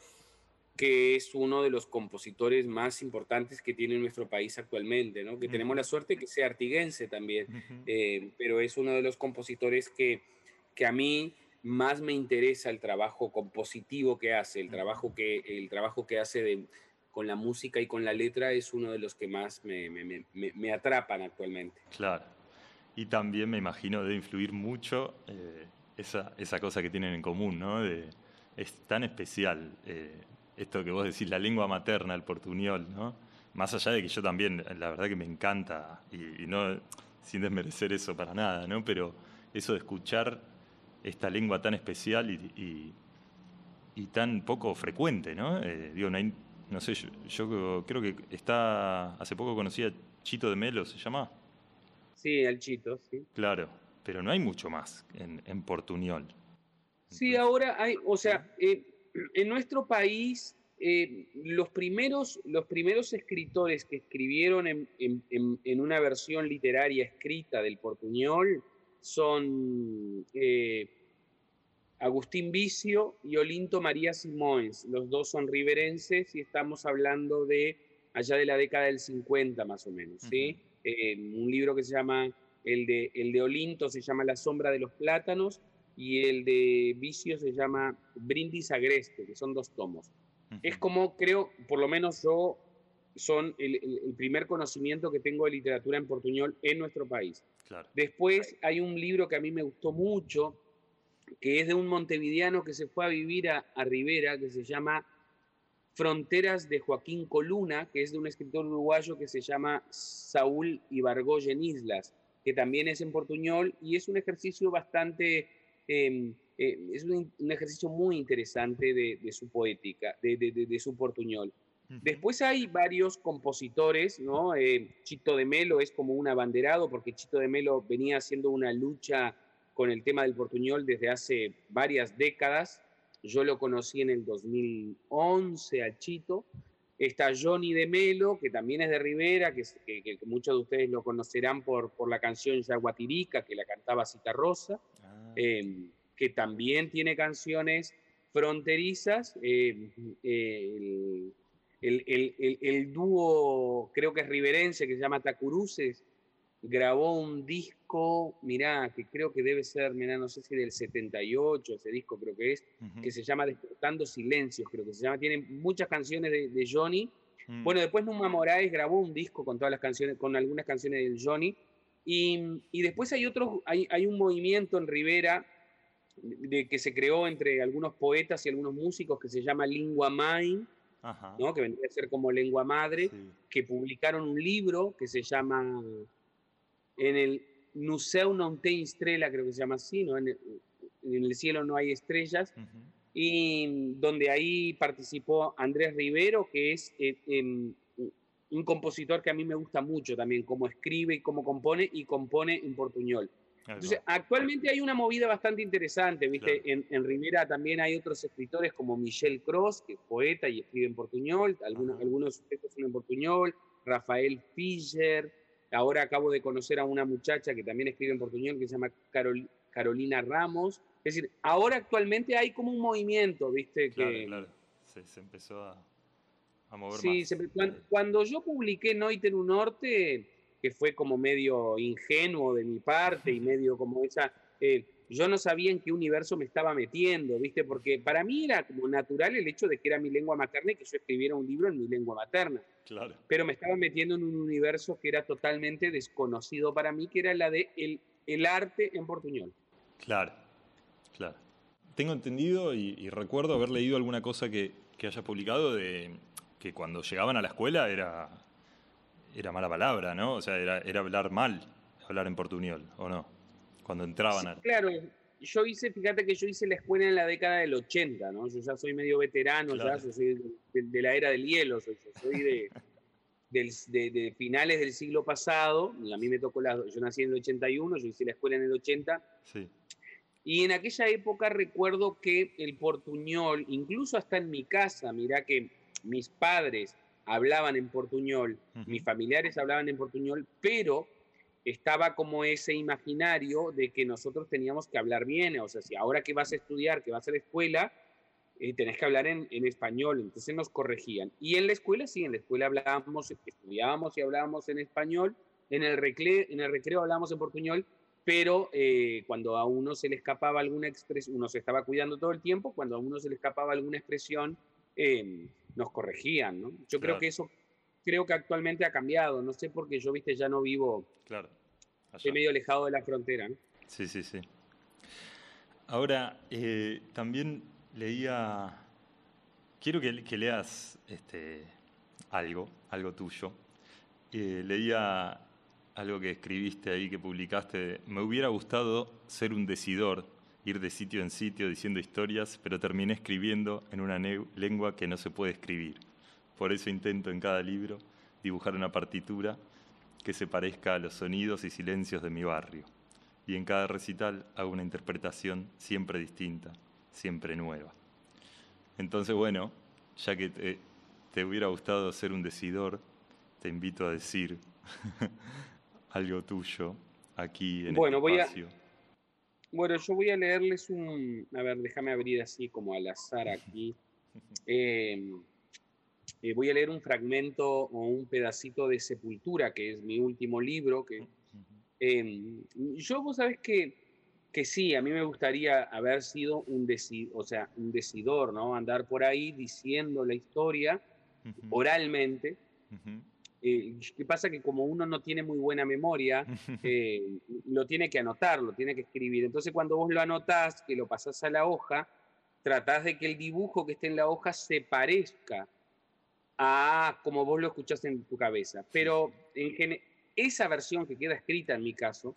que es uno de los compositores más importantes que tiene nuestro país actualmente, ¿no? que tenemos la suerte que sea artiguense también, eh, pero es uno de los compositores que, que a mí más me interesa el trabajo compositivo que hace, el trabajo que, el trabajo que hace de, con la música y con la letra es uno de los que más me, me, me, atrapan actualmente. Claro. Y también me imagino de influir mucho eh, esa, esa, cosa que tienen en común, ¿no? Es tan especial eh, esto que vos decís, la lengua materna, el portuñol, ¿no? Más allá de que yo también, la verdad que me encanta, y, no sin desmerecer eso para nada, ¿no? Pero eso de escuchar esta lengua tan especial y, y, tan poco frecuente, ¿no? Eh, digo, no hay no sé, yo, creo que está, hace poco conocí a Chito de Melo, ¿se llama? Sí, el Chito, sí. Claro, pero no hay mucho más en, en Portuñol. Sí, ahora hay, o sea, eh, en nuestro país, eh, los, primeros, los primeros escritores que escribieron en, en, una versión literaria escrita del portuñol son... Eh, Agustín Vicio y Olinto María Simóns. Los dos son riverenses y estamos hablando de allá de la década del 50 más o menos. ¿sí? Eh, un libro que se llama, el de, el de Olinto se llama La sombra de los plátanos y el de Vicio se llama Brindis Agreste, que son dos tomos. Es como creo, por lo menos yo, son el, el, primer conocimiento que tengo de literatura en portuñol en nuestro país. Claro. Después hay un libro que a mí me gustó mucho, que es de un montevideano que se fue a vivir a, Rivera, que se llama Fronteras de Joaquín Coluna, que es de un escritor uruguayo que se llama Saúl Ibargoyen Islas, que también es en portuñol y es un ejercicio bastante, em, eh, es un, ejercicio muy interesante de, su poética, de, su portuñol. Después hay varios compositores, ¿no? Eh, Chito de Melo es como un abanderado porque Chito de Melo venía haciendo una lucha con el tema del portuñol desde hace varias décadas. Yo lo conocí en el 2011 a Chito. Está Johnny de Melo, que también es de Rivera, que, muchos de ustedes lo conocerán por, por la canción Yaguatirica, que la cantaba Cita Rosa, ah. em, que también tiene canciones fronterizas. Em, el, el, el, dúo, creo que es riverense, que se llama Tacuruces, grabó un disco, mirá, que creo que debe ser, mirá, no sé si del 78, ese disco creo que es, que se llama Despertando Silencios, creo que se llama, tiene muchas canciones de, Johnny. Mm. Bueno, después Numa Moraes grabó un disco con todas las canciones, con algunas canciones de Johnny. Y, y después hay otro, hay, hay, un movimiento en Rivera de, que se creó entre algunos poetas y algunos músicos que se llama Lingua Main, ¿no? que vendría a ser como lengua madre, que publicaron un libro que se llama en el Museo non tem estrella, creo que se llama así, ¿no? en, el, cielo no hay estrellas, y donde ahí participó Andrés Rivero, que es eh, em, un compositor que a mí me gusta mucho también, cómo escribe y cómo compone, y compone en portuñol. Entonces, actualmente hay una movida bastante interesante, ¿viste? En, en, Rivera también hay otros escritores como Michel Cross, que es poeta y escribe en portuñol, algunos, algunos son en portuñol, Rafael Fischer, Ahora acabo de conocer a una muchacha que también escribe en portuñol que se llama Carolina Ramos. Es decir, ahora actualmente hay como un movimiento, ¿viste? Claro, que, claro. Se, empezó a, mover sí, más. cuando, yo publiqué Noiter un Norte, que fue como medio ingenuo de mi parte y medio como esa... Eh, yo no sabía en qué universo me estaba metiendo, ¿viste? Porque para mí era como natural el hecho de que era mi lengua materna y que yo escribiera un libro en mi lengua materna. Claro. Pero me estaba metiendo en un universo que era totalmente desconocido para mí, que era la de el, el arte en portuñol. Claro, claro. Tengo entendido y, recuerdo haber leído alguna cosa que, que hayas publicado de que cuando llegaban a la escuela era, era mala palabra, ¿no? O sea, era, era hablar mal, hablar en portuñol, ¿o no? Cuando entraban a... Claro, yo hice, fíjate que yo hice la escuela en la década del 80, ¿no? Yo ya soy medio veterano, ya soy de, la era del hielo, soy, soy de, de, finales del siglo pasado, y a mí me tocó la, yo nací en el 81, yo hice la escuela en el 80. Sí. Y en aquella época recuerdo que el portuñol, incluso hasta en mi casa, mirá que mis padres hablaban en portuñol, mis familiares hablaban en portuñol, pero estaba como ese imaginario de que nosotros teníamos que hablar bien, o sea, si ahora que vas a estudiar, que vas a la escuela, eh, tenés que hablar en, español, entonces nos corregían. Y en la escuela, sí, en la escuela hablábamos, estudiábamos y hablábamos en español, en el recreo, en el recreo hablábamos en portuñol, pero eh, cuando a uno se le escapaba alguna expresión, uno se estaba cuidando todo el tiempo, cuando a uno se le escapaba alguna expresión, em, nos corregían, ¿no? Yo creo que eso creo que actualmente ha cambiado. No sé por qué yo, viste, ya no vivo. Claro. Estoy medio alejado de la frontera. Sí, sí, sí. Ahora, eh, también leía. Quiero que, leas este, algo, algo tuyo. Eh, leía algo que escribiste ahí, que publicaste. Me hubiera gustado ser un decidor, ir de sitio en sitio diciendo historias, pero terminé escribiendo en una lengua que no se puede escribir. Por eso intento en cada libro dibujar una partitura que se parezca a los sonidos y silencios de mi barrio. Y en cada recital hago una interpretación siempre distinta, siempre nueva. Entonces, bueno, ya que te, hubiera gustado ser un decidor, te invito a decir algo tuyo aquí en bueno, este voy espacio. A, Bueno, yo voy a leerles un, a ver, déjame abrir así como al azar aquí. Eh, eh, voy a leer un fragmento o un pedacito de Sepultura, que es mi último libro. Que, em, yo, vos sabés que, que sí, a mí me gustaría haber sido un, o sea, un decidor, ¿no? Andar por ahí diciendo la historia oralmente. Eh, ¿Qué pasa? Que como uno no tiene muy buena memoria, eh, lo tiene que anotar, lo tiene que escribir. Entonces cuando vos lo anotás, que lo pasás a la hoja, tratás de que el dibujo que esté en la hoja se parezca a como vos lo escuchás en tu cabeza. Pero en esa versión que queda escrita en mi caso,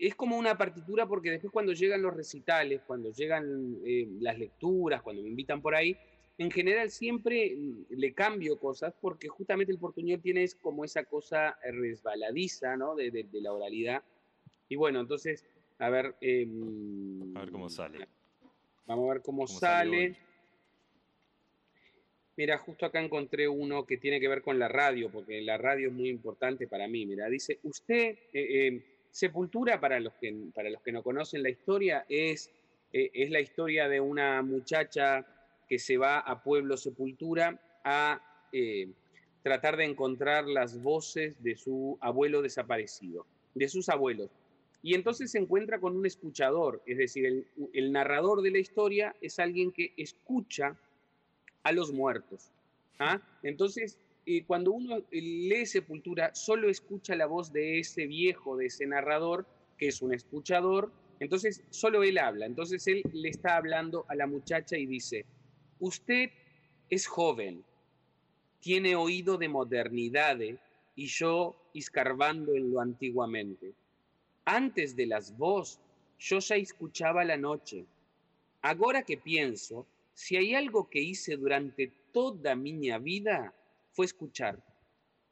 es como una partitura porque después cuando llegan los recitales, cuando llegan eh, las lecturas, cuando me invitan por ahí, en general siempre le cambio cosas porque justamente el portuñol tiene como esa cosa resbaladiza, ¿no? De, la oralidad. Y bueno, entonces, a ver... Em, a ver cómo sale. Vamos a ver cómo, sale. Mira, justo acá encontré uno que tiene que ver con la radio, porque la radio es muy importante para mí. Mira, dice, usted, eh, em, Sepultura, para los, que, para los que no conocen la historia, es, eh, es la historia de una muchacha que se va a Pueblo Sepultura a eh, tratar de encontrar las voces de su abuelo desaparecido, de sus abuelos. Y entonces se encuentra con un escuchador, es decir, el, narrador de la historia es alguien que escucha a los muertos. ¿ah? Entonces, eh, cuando uno lee Sepultura, solo escucha la voz de ese viejo, de ese narrador, que es un escuchador, entonces solo él habla. Entonces él le está hablando a la muchacha y dice, Usted es joven, tiene oído de modernidad y yo escarbando en lo antiguamente. Antes de las voz, yo ya escuchaba la noche. Ahora que pienso, si hay algo que hice durante toda mi vida, fue escuchar.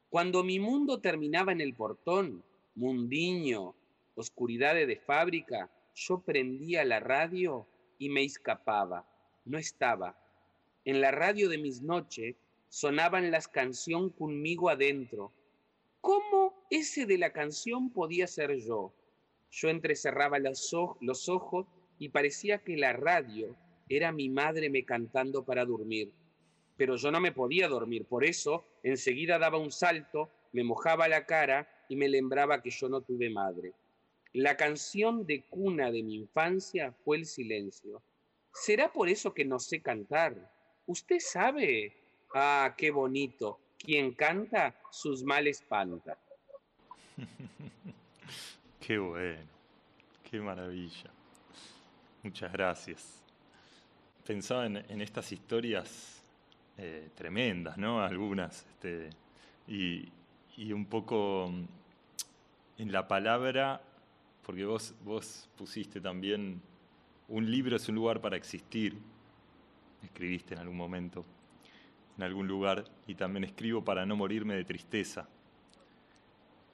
Cuando mi mundo terminaba en el portón, mundiño, oscuridad de fábrica, yo prendía la radio y me escapaba. No estaba, en la radio de mis noches sonaban las canciones conmigo adentro. ¿Cómo ese de la canción podía ser yo? Yo entrecerraba los ojos y parecía que la radio era mi madre me cantando para dormir. Pero yo no me podía dormir, por eso enseguida daba un salto, me mojaba la cara y me lembraba que yo no tuve madre. La canción de cuna de mi infancia fue el silencio. ¿Será por eso que no sé cantar? Usted sabe, ah, qué bonito, quien canta sus males espanta. qué bueno, qué maravilla. Muchas gracias. Pensaba en, estas historias eh, tremendas, ¿no? Algunas, este, y, un poco mm, en la palabra, porque vos, vos pusiste también, un libro es un lugar para existir, escribiste en algún momento, en algún lugar, y también escribo para no morirme de tristeza.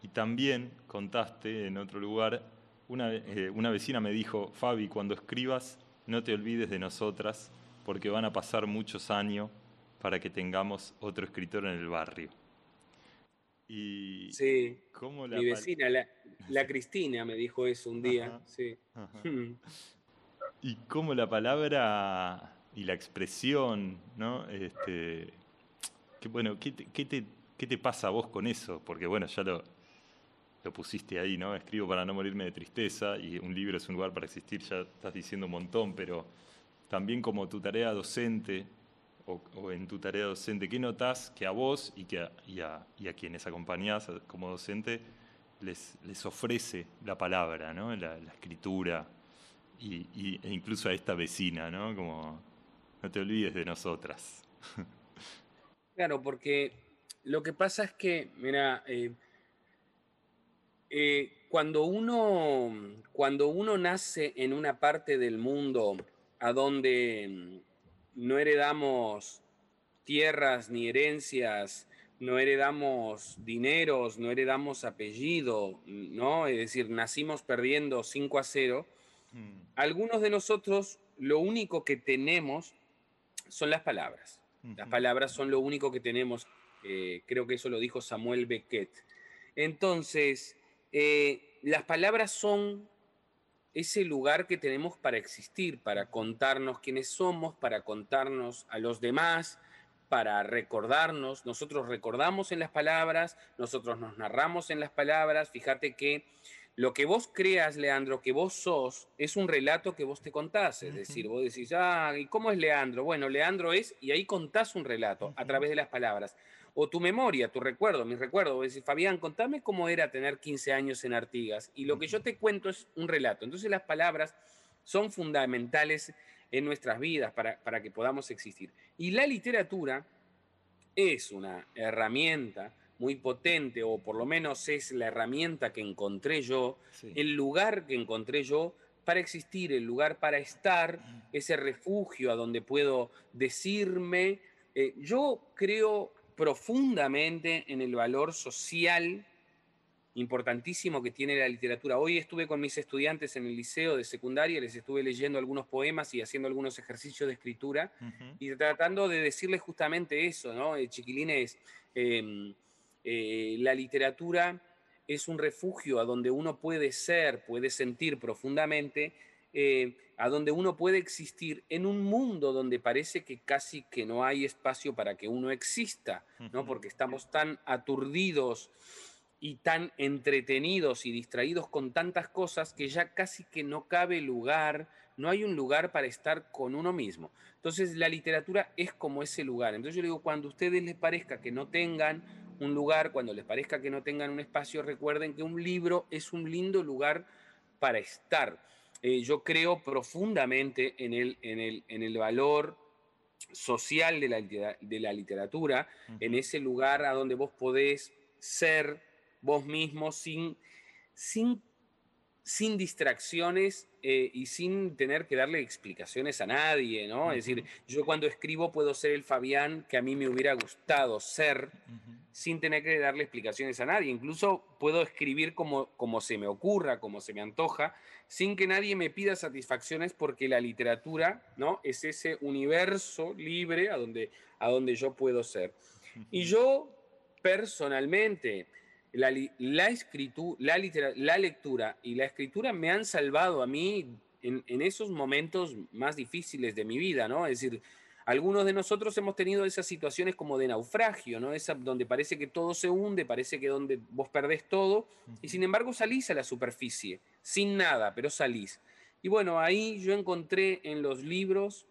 Y también contaste en otro lugar, una, eh, una vecina me dijo, Fabi, cuando escribas, no te olvides de nosotras, porque van a pasar muchos años para que tengamos otro escritor en el barrio. Y sí, mi vecina, la, Cristina, me dijo eso un día. sí. y cómo la palabra y la expresión, ¿no? Este, que, bueno, ¿qué te, qué, te, ¿qué te, pasa a vos con eso? Porque bueno, ya lo, lo pusiste ahí, ¿no? Escribo para no morirme de tristeza y un libro es un lugar para existir, ya estás diciendo un montón, pero también como tu tarea docente o, en tu tarea docente, ¿qué notas que a vos y, que a, y, a, quienes acompañás como docente les, les ofrece la palabra, ¿no? la, escritura y, e incluso a esta vecina, ¿no? Como, no te olvides de nosotras. Claro, porque lo que pasa es que, mira, eh, eh, cuando, uno, cuando uno nace en una parte del mundo a donde no heredamos tierras ni herencias, no heredamos dineros, no heredamos apellido, ¿no? Es decir, nacimos perdiendo 5 a 0. Mm. Algunos de nosotros lo único que tenemos son las palabras. Las palabras son lo único que tenemos. Eh, creo que eso lo dijo Samuel Beckett. Entonces, eh, las palabras son ese lugar que tenemos para existir, para contarnos quiénes somos, para contarnos a los demás, para recordarnos. Nosotros recordamos en las palabras, nosotros nos narramos en las palabras. Fíjate que lo que vos creas, Leandro, que vos sos, es un relato que vos te contás. Es decir, vos decís, ah, ¿y cómo es Leandro? Bueno, Leandro es, y ahí contás un relato a través de las palabras. O tu memoria, tu recuerdo, mi recuerdo. Vos decís, Fabián, contame cómo era tener 15 años en Artigas. Y lo que yo te cuento es un relato. Entonces las palabras son fundamentales en nuestras vidas para, para que podamos existir. Y la literatura es una herramienta muy potente, o por lo menos es la herramienta que encontré yo, el lugar que encontré yo para existir, el lugar para estar, ese refugio a donde puedo decirme. Eh, yo creo profundamente en el valor social importantísimo que tiene la literatura. Hoy estuve con mis estudiantes en el liceo de secundaria, les estuve leyendo algunos poemas y haciendo algunos ejercicios de escritura y tratando de decirles justamente eso, ¿no? Eh, chiquilines, em, eh, la literatura es un refugio a donde uno puede ser, puede sentir profundamente, eh, a donde uno puede existir en un mundo donde parece que casi que no hay espacio para que uno exista, ¿no? Porque estamos tan aturdidos y tan entretenidos y distraídos con tantas cosas que ya casi que no cabe lugar, no hay un lugar para estar con uno mismo. Entonces la literatura es como ese lugar. Entonces yo digo, cuando a ustedes les parezca que no tengan un lugar, cuando les parezca que no tengan un espacio, recuerden que un libro es un lindo lugar para estar. Eh, yo creo profundamente en el, en el, en el valor social de la, de la literatura, en ese lugar a donde vos podés ser vos mismo sin, sin, sin distracciones eh, y sin tener que darle explicaciones a nadie, ¿no? Es decir, yo cuando escribo puedo ser el Fabián que a mí me hubiera gustado ser sin tener que darle explicaciones a nadie. Incluso puedo escribir como, como se me ocurra, como se me antoja, sin que nadie me pida satisfacciones porque la literatura, ¿no? Es ese universo libre a donde, a donde yo puedo ser. Y yo personalmente, la, la, la, la, lectura y la escritura me han salvado a mí en, en, esos momentos más difíciles de mi vida, ¿no? Es decir, algunos de nosotros hemos tenido esas situaciones como de naufragio, ¿no? Esa, donde parece que todo se hunde, parece que donde vos perdés todo, y sin embargo salís a la superficie, sin nada, pero salís. Y bueno, ahí yo encontré en los libros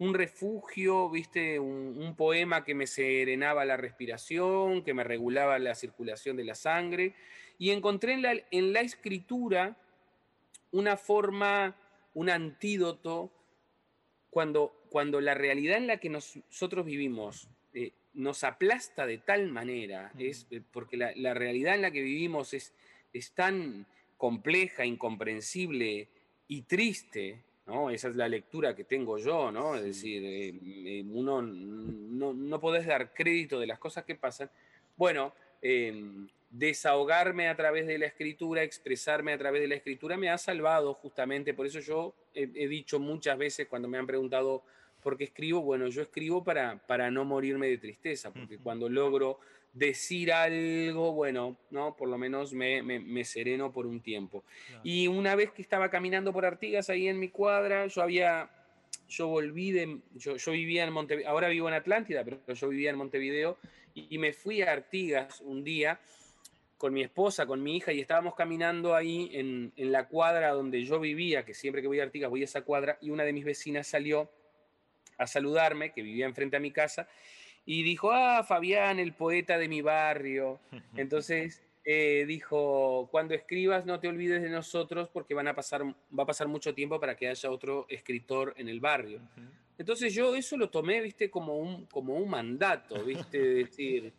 un refugio, viste, un, poema que me serenaba la respiración, que me regulaba la circulación de la sangre, y encontré en la, en la escritura una forma, un antídoto, cuando cuando la realidad en la que nosotros vivimos eh, nos aplasta de tal manera, es eh, porque la, realidad en la que vivimos es, es tan compleja, incomprensible y triste, ¿no? Esa es la lectura que tengo yo, ¿no? Es decir, eh, uno no, no podés dar crédito de las cosas que pasan. Bueno, em, desahogarme a través de la escritura, expresarme a través de la escritura, me ha salvado justamente. Por eso yo he, he dicho muchas veces cuando me han preguntado porque escribo, bueno, yo escribo para, para no morirme de tristeza, porque cuando logro decir algo, bueno, ¿no? Por lo menos me, me, sereno por un tiempo. Y una vez que estaba caminando por Artigas ahí en mi cuadra, yo había, yo volví de, yo, yo vivía en Montevideo, ahora vivo en Atlántida, pero yo vivía en Montevideo, y, me fui a Artigas un día con mi esposa, con mi hija, y estábamos caminando ahí en, en la cuadra donde yo vivía, que siempre que voy a Artigas voy a esa cuadra, y una de mis vecinas salió a saludarme, que vivía enfrente a mi casa, y dijo, ah, Fabián, el poeta de mi barrio. Entonces eh, dijo, cuando escribas no te olvides de nosotros porque van a pasar, va a pasar mucho tiempo para que haya otro escritor en el barrio. Entonces yo eso lo tomé, viste, como un, como un mandato, viste, decir,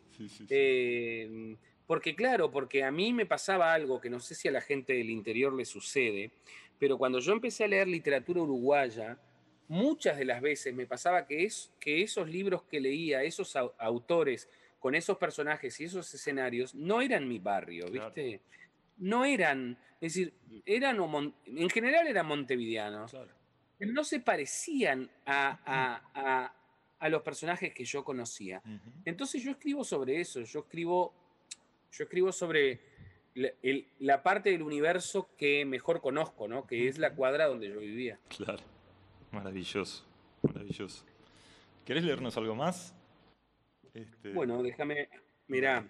eh, porque claro, porque a mí me pasaba algo que no sé si a la gente del interior le sucede, pero cuando yo empecé a leer literatura uruguaya, muchas de las veces me pasaba que, es, que esos libros que leía, esos autores, con esos personajes y esos escenarios, no eran mi barrio, ¿viste? No eran, es decir, eran, en general eran montevideanos, pero no se parecían a, los personajes que yo conocía. Entonces yo escribo sobre eso, yo escribo, yo escribo sobre la, parte del universo que mejor conozco, ¿no? Que es la cuadra donde yo vivía. Claro, maravilloso, maravilloso. ¿Querés leernos algo más? Este, bueno, déjame, mira,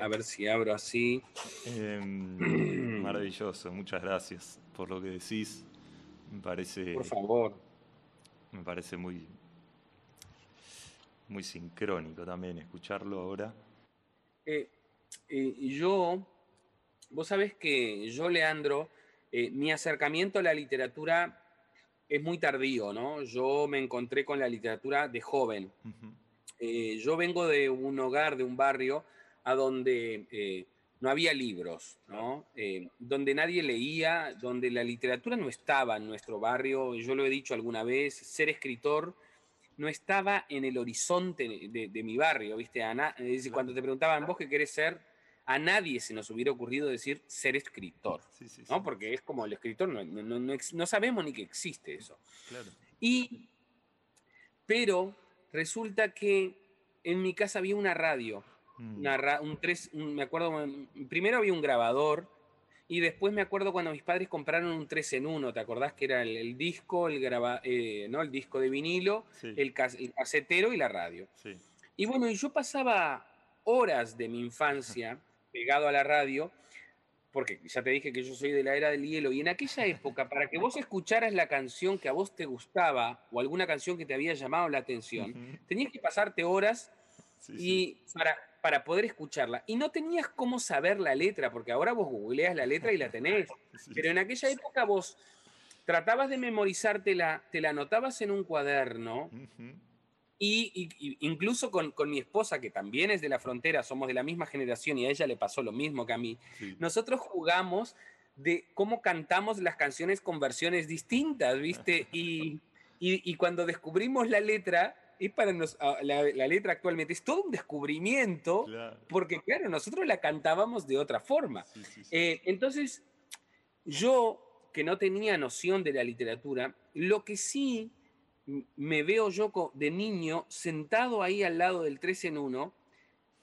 a ver si abro así. Em, maravilloso, muchas gracias por lo que decís. Me parece. Por favor. Me parece muy. Muy sincrónico también escucharlo ahora. Eh, eh, yo, vos sabés que yo, Leandro, eh, mi acercamiento a la literatura es muy tardío, ¿no? Yo me encontré con la literatura de joven. yo vengo de un hogar, de un barrio, a donde no había libros, ¿no? donde nadie leía, donde la literatura no estaba en nuestro barrio. Yo lo he dicho alguna vez, ser escritor no estaba en el horizonte de, mi barrio, ¿viste? cuando te preguntaban, ¿vos qué querés ser? A nadie se nos hubiera ocurrido decir ser escritor, ¿no? Porque es como el escritor, no, no, sabemos ni que existe eso. Y, pero resulta que en mi casa había una radio, mm. un tres, me acuerdo, primero había un grabador, y después me acuerdo cuando mis padres compraron un 3 en 1, ¿te acordás que era el, disco, el, graba, eh, ¿no? el disco de vinilo, el, casetero y la radio? Y bueno, y yo pasaba horas de mi infancia pegado a la radio, porque ya te dije que yo soy de la era del hielo, y en aquella época, para que vos escucharas la canción que a vos te gustaba o alguna canción que te había llamado la atención, tenías que pasarte horas y para para poder escucharla. Y no tenías cómo saber la letra, porque ahora vos googleas la letra y la tenés. Pero en aquella época vos tratabas de memorizártela, te la anotabas en un cuaderno. Y, incluso con, mi esposa, que también es de la frontera, somos de la misma generación y a ella le pasó lo mismo que a mí, nosotros jugamos de cómo cantamos las canciones con versiones distintas, ¿viste? y, y cuando descubrimos la letra, es para ah, la, letra actualmente, es todo un descubrimiento, porque claro, nosotros la cantábamos de otra forma. Eh, entonces, yo, que no tenía noción de la literatura, lo que sí me veo yo de niño sentado ahí al lado del 3 en 1,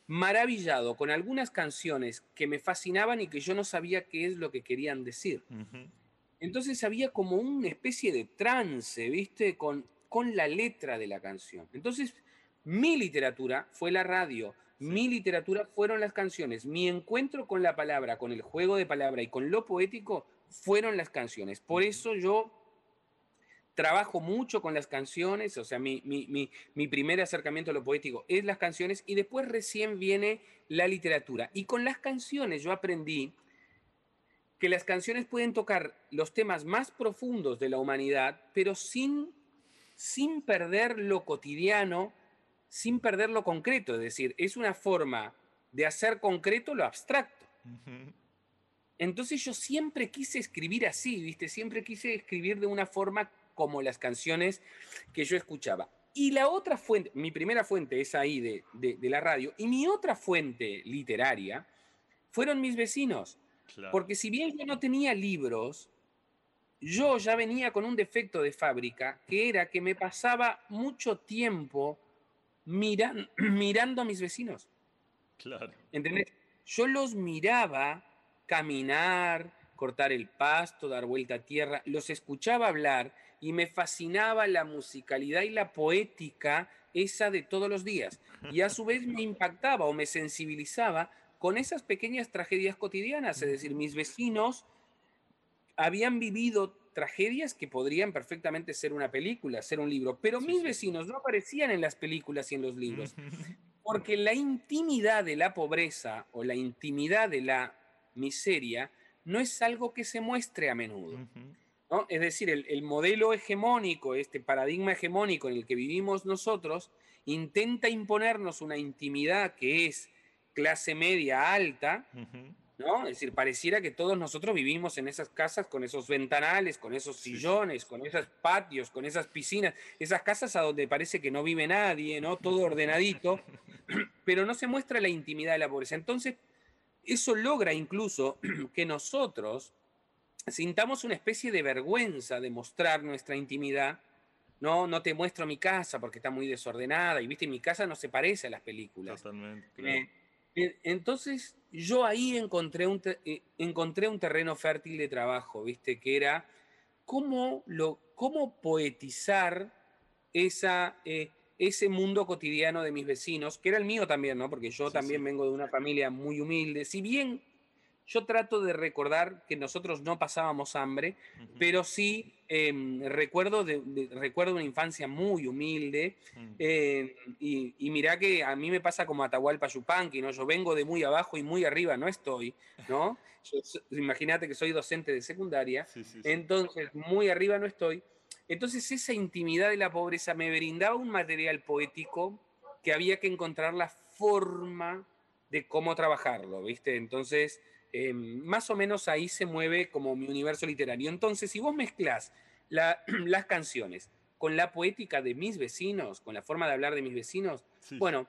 maravillado con algunas canciones que me fascinaban y que yo no sabía qué es lo que querían decir. Entonces había como una especie de trance, ¿viste? Con con la letra de la canción. Entonces, mi literatura fue la radio, mi literatura fueron las canciones, mi encuentro con la palabra, con el juego de palabra y con lo poético fueron las canciones. Por eso yo trabajo mucho con las canciones, o sea, mi, mi, primer acercamiento a lo poético es las canciones y después recién viene la literatura. Y con las canciones yo aprendí que las canciones pueden tocar los temas más profundos de la humanidad, pero sin sin perder lo cotidiano, sin perder lo concreto. Es decir, es una forma de hacer concreto lo abstracto. Entonces yo siempre quise escribir así, ¿viste? Siempre quise escribir de una forma como las canciones que yo escuchaba. Y la otra fuente, mi primera fuente es ahí de, de, la radio, y mi otra fuente literaria fueron mis vecinos. Porque si bien yo no tenía libros, yo ya venía con un defecto de fábrica, que era que me pasaba mucho tiempo mirando a mis vecinos. Claro. ¿Entendés? Yo los miraba caminar, cortar el pasto, dar vuelta a tierra, los escuchaba hablar y me fascinaba la musicalidad y la poética esa de todos los días. Y a su vez me impactaba o me sensibilizaba con esas pequeñas tragedias cotidianas, es decir, mis vecinos habían vivido tragedias que podrían perfectamente ser una película, ser un libro, pero mis vecinos no aparecían en las películas y en los libros, porque la intimidad de la pobreza o la intimidad de la miseria no es algo que se muestre a menudo. ¿No? Es decir, el, el, modelo hegemónico, este paradigma hegemónico en el que vivimos nosotros, intenta imponernos una intimidad que es clase media alta, es decir, pareciera que todos nosotros vivimos en esas casas con esos ventanales, con esos sillones, con esos patios, con esas piscinas, esas casas a donde parece que no vive nadie, ¿no? Todo ordenadito, pero no se muestra la intimidad de la pobreza. Entonces, eso logra incluso que nosotros sintamos una especie de vergüenza de mostrar nuestra intimidad. No, no te muestro mi casa porque está muy desordenada y viste, mi casa no se parece a las películas. Totalmente. Eh, Entonces, yo ahí encontré un, eh, encontré un terreno fértil de trabajo, ¿viste? Que era cómo, lo, cómo poetizar esa, eh, ese mundo cotidiano de mis vecinos, que era el mío también, ¿no? Porque yo también vengo de una familia muy humilde. Si bien yo trato de recordar que nosotros no pasábamos hambre, pero sí em, recuerdo, de, recuerdo una infancia muy humilde. Em, y, y, mirá que a mí me pasa como Atahualpa Yupanqui, ¿no? Yo vengo de muy abajo y muy arriba no estoy, ¿no? Imagínate que soy docente de secundaria, entonces muy arriba no estoy. Entonces esa intimidad de la pobreza me brindaba un material poético que había que encontrar la forma de cómo trabajarlo, ¿viste? Entonces Em, más o menos ahí se mueve como mi universo literario. Entonces, si vos mezclas las canciones con la poética de mis vecinos, con la forma de hablar de mis vecinos, bueno,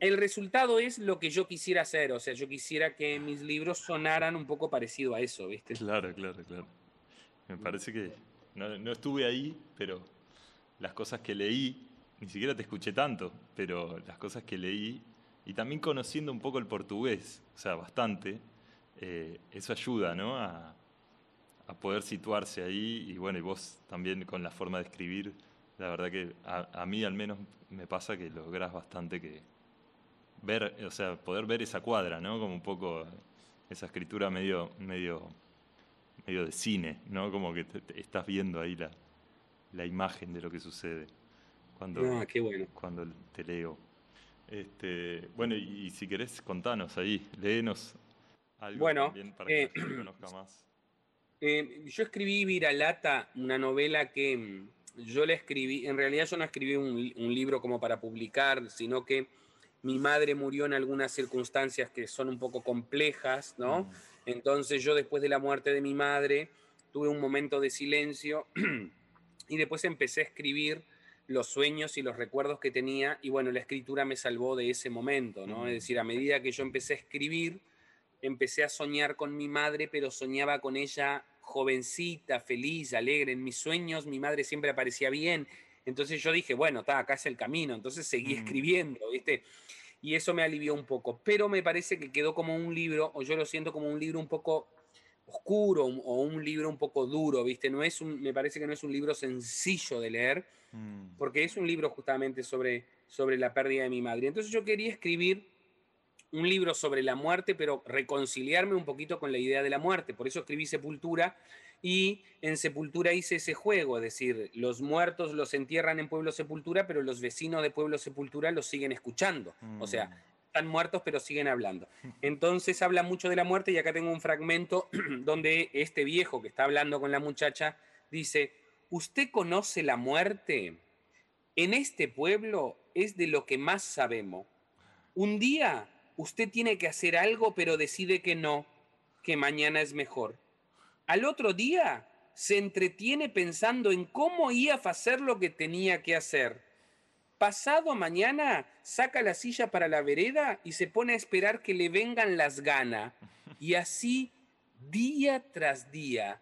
el resultado es lo que yo quisiera hacer. O sea, yo quisiera que mis libros sonaran un poco parecido a eso, ¿viste? Claro, claro, claro. Me parece que no, no estuve ahí, pero las cosas que leí, ni siquiera te escuché tanto, pero las cosas que leí, y también conociendo un poco el portugués, o sea, bastante, eh, eso ayuda ¿no? a, poder situarse ahí y bueno, y vos también con la forma de escribir, la verdad que a, mí al menos me pasa que lográs bastante que ver, o sea, poder ver esa cuadra, ¿no? Como un poco esa escritura medio, medio, medio de cine, ¿no? Como que estás viendo ahí la, la imagen de lo que sucede cuando, ah, qué bueno. cuando te leo. Este, bueno, y, y, si querés, contanos ahí, léenos bueno, eh, eh, yo escribí Viralata, una novela que mm, yo la escribí, en realidad yo no escribí un, libro como para publicar, sino que mi madre murió en algunas circunstancias que son un poco complejas, ¿no? Mm. Entonces yo después de la muerte de mi madre tuve un momento de silencio y después empecé a escribir los sueños y los recuerdos que tenía y bueno, la escritura me salvó de ese momento, ¿no? Es decir, a medida que yo empecé a escribir, empecé a soñar con mi madre, pero soñaba con ella jovencita, feliz, alegre. En mis sueños mi madre siempre aparecía bien. Entonces yo dije, bueno, está, acá es el camino. Entonces seguí mm. escribiendo, ¿viste? Y eso me alivió un poco. Pero me parece que quedó como un libro, o yo lo siento como un libro un poco oscuro o un libro un poco duro, ¿viste? No es un, me parece que no es un libro sencillo de leer, mm. porque es un libro justamente sobre, sobre la pérdida de mi madre. Entonces yo quería escribir un libro sobre la muerte, pero reconciliarme un poquito con la idea de la muerte. Por eso escribí Sepultura y en Sepultura hice ese juego, es decir, los muertos los entierran en Pueblo Sepultura, pero los vecinos de Pueblo Sepultura los siguen escuchando. O sea, mm. están muertos, pero siguen hablando. Entonces habla mucho de la muerte y acá tengo un fragmento donde este viejo que está hablando con la muchacha dice, ¿usted conoce la muerte? En este pueblo es de lo que más sabemos. Un día usted tiene que hacer algo pero decide que no, que mañana es mejor. Al otro día se entretiene pensando en cómo iba a hacer lo que tenía que hacer. Pasado mañana saca la silla para la vereda y se pone a esperar que le vengan las ganas. Y así día tras día.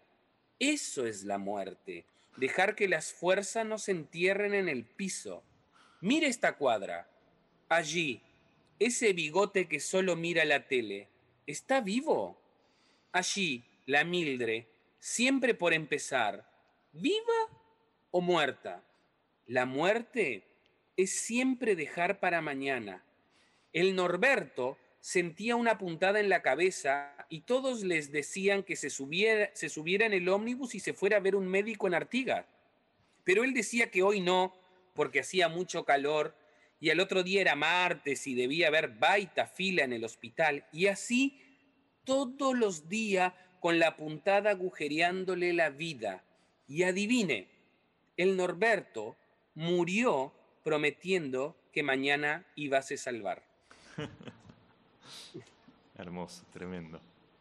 Eso es la muerte. Dejar que las fuerzas no se entierren en el piso. Mire esta cuadra. Allí, ese bigote que solo mira la tele, ¿está vivo? Allí, la Mildre, siempre por empezar, ¿viva o muerta? La muerte es siempre dejar para mañana. El Norberto sentía una puntada en la cabeza y todos les decían que se subiera, se subiera en el ómnibus y se fuera a ver un médico en Artigas. Pero él decía que hoy no, porque hacía mucho calor y al otro día era martes y debía haber baita fila en el hospital, y así todos los días con la puntada agujereándole la vida. Y adivine, el Norberto murió prometiendo que mañana iba a salvar. Hermoso, tremendo,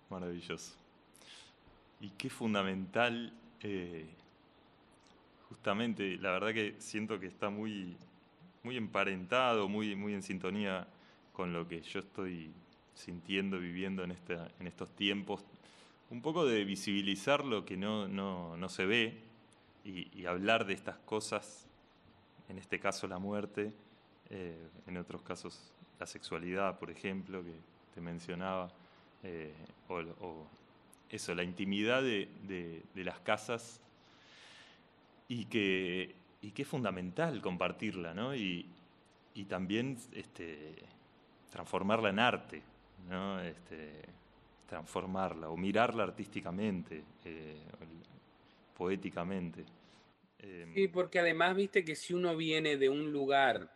maravilloso. Y qué fundamental, eh, justamente, la verdad que siento que está muy muy emparentado, muy, muy en sintonía con lo que yo estoy sintiendo, viviendo en, esta, en estos tiempos. Un poco de visibilizar lo que no, no, no se ve y, hablar de estas cosas, en este caso la muerte, eh, en otros casos la sexualidad, por ejemplo, que te mencionaba, eh, o, eso, la intimidad de, las casas y que, y que, es fundamental compartirla, ¿no? Y, también este, transformarla en arte, ¿no? Este, transformarla o mirarla artísticamente, eh, poéticamente. Em, sí, porque además, viste que si uno viene de un lugar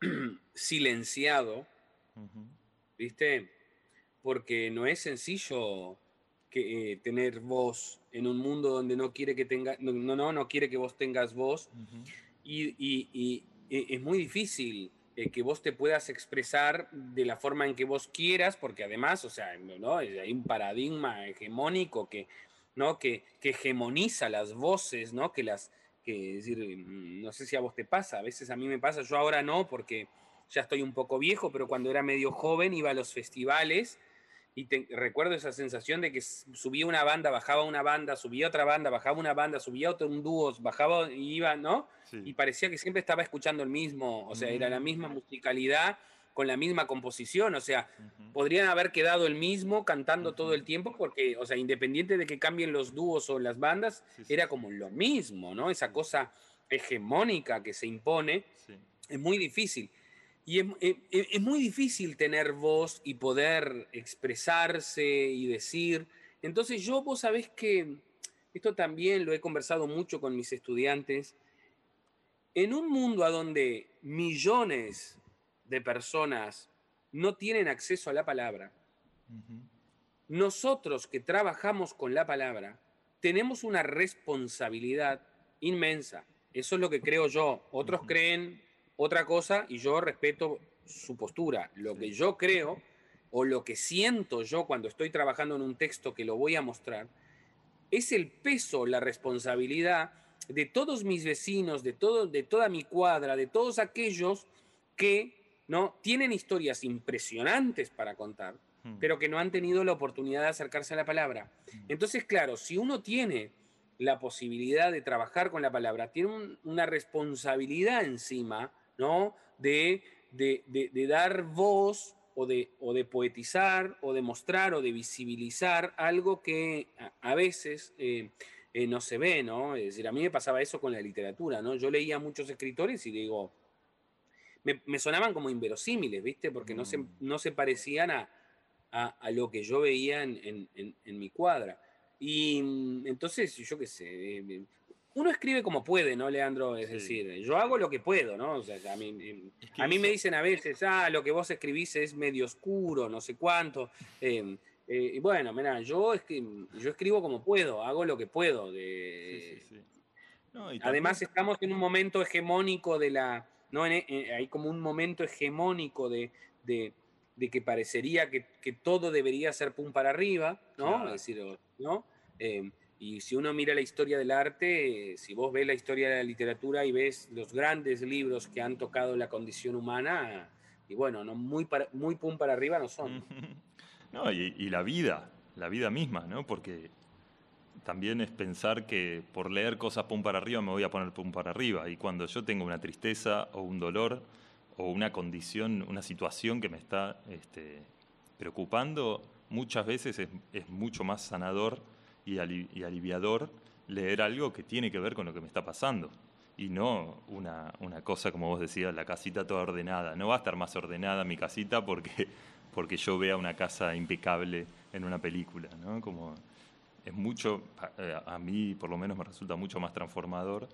silenciado, ¿viste? Porque no es sencillo que, eh, tener voz en un mundo donde no quiere que tenga, no, no, no quiere que vos tengas voz. y, es muy difícil eh, que vos te puedas expresar de la forma en que vos quieras, porque además, o sea, ¿no? hay un paradigma hegemónico que, ¿no? que, que hegemoniza las voces, ¿no? que las, que decir, mm, no sé si a vos te pasa, a veces a mí me pasa, yo ahora no, porque ya estoy un poco viejo, pero cuando era medio joven iba a los festivales y recuerdo esa sensación de que subía una banda, bajaba una banda, subía otra banda, bajaba una banda, subía otro, un dúo, bajaba y iba, ¿no? Y parecía que siempre estaba escuchando el mismo, o sea, era la misma mm. musicalidad con la misma composición, o sea, podrían haber quedado el mismo cantando todo el tiempo porque, o sea, independiente de que cambien los dúos o las bandas, era como lo mismo, ¿no? Esa cosa hegemónica que se impone es muy difícil. Y es, muy difícil tener voz y poder expresarse y decir. Entonces yo, vos sabés que esto también lo he conversado mucho con mis estudiantes. En un mundo a donde millones de personas no tienen acceso a la palabra, nosotros que trabajamos con la palabra, tenemos una responsabilidad inmensa. Eso es lo que creo yo. Otros creen otra cosa y yo respeto su postura. Lo que yo creo o lo que siento yo cuando estoy trabajando en un texto que lo voy a mostrar, es el peso, la responsabilidad de todos mis vecinos, de, todo, de toda mi cuadra, de todos aquellos que ¿no? tienen historias impresionantes para contar, hmm. pero que no han tenido la oportunidad de acercarse a la palabra. Hmm. Entonces, claro, si uno tiene la posibilidad de trabajar con la palabra, tiene una responsabilidad encima ¿no? De, de, dar voz o de, o de, poetizar o de mostrar o de visibilizar algo que a, veces eh, eh, no se ve, ¿no? Es decir, a mí me pasaba eso con la literatura, ¿no? Yo leía a muchos escritores y digo, me, sonaban como inverosímiles, ¿viste? Porque no, se, mm. no se parecían a, a, lo que yo veía en, en, mi cuadra. Y mm, entonces, yo qué sé, eh, uno escribe como puede, ¿no, Leandro? Es decir, yo hago lo que puedo, ¿no? O sea, a mí, a mí me dicen a veces, ah, lo que vos escribís es medio oscuro, no sé cuánto. Em, eh, y bueno, mira, yo, es que, yo escribo como puedo, hago lo que puedo. De... Además, estamos en un momento hegemónico de la. ¿no? hay como un momento hegemónico de, de, que parecería que, que, todo debería ser pum para arriba, ¿no? Es decir, ¿no? Em, y si uno mira la historia del arte, si vos ves la historia de la literatura y ves los grandes libros que han tocado la condición humana, y bueno, no muy, muy pum para arriba no son. No, y, y, la vida, la vida misma, ¿no? Porque también es pensar que por leer cosas pum para arriba me voy a poner pum para arriba. Y cuando yo tengo una tristeza o un dolor o una condición, una situación que me está este, preocupando, muchas veces es, es mucho más sanador y, aliviador leer algo que tiene que ver con lo que me está pasando y no una, cosa, como vos decías, la casita toda ordenada. No va a estar más ordenada mi casita porque, porque yo vea una casa impecable en una película, ¿no? Como es mucho, a, mí por lo menos me resulta mucho más transformador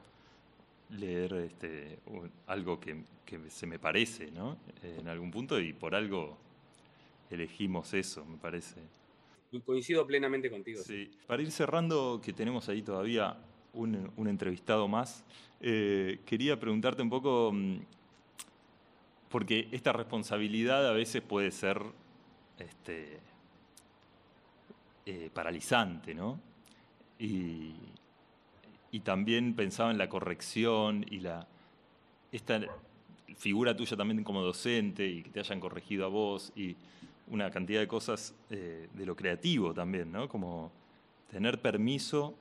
leer este, algo que, que, se me parece, ¿no? En algún punto y por algo elegimos eso, me parece coincido plenamente contigo. Sí. Para ir cerrando, que tenemos ahí todavía un, entrevistado más, eh, quería preguntarte un poco, mm, porque esta responsabilidad a veces puede ser este, eh, paralizante, ¿no? Y, y, también pensaba en la corrección y la esta figura tuya también como docente y que te hayan corregido a vos y una cantidad de cosas eh, de lo creativo también, ¿no? Como tener permiso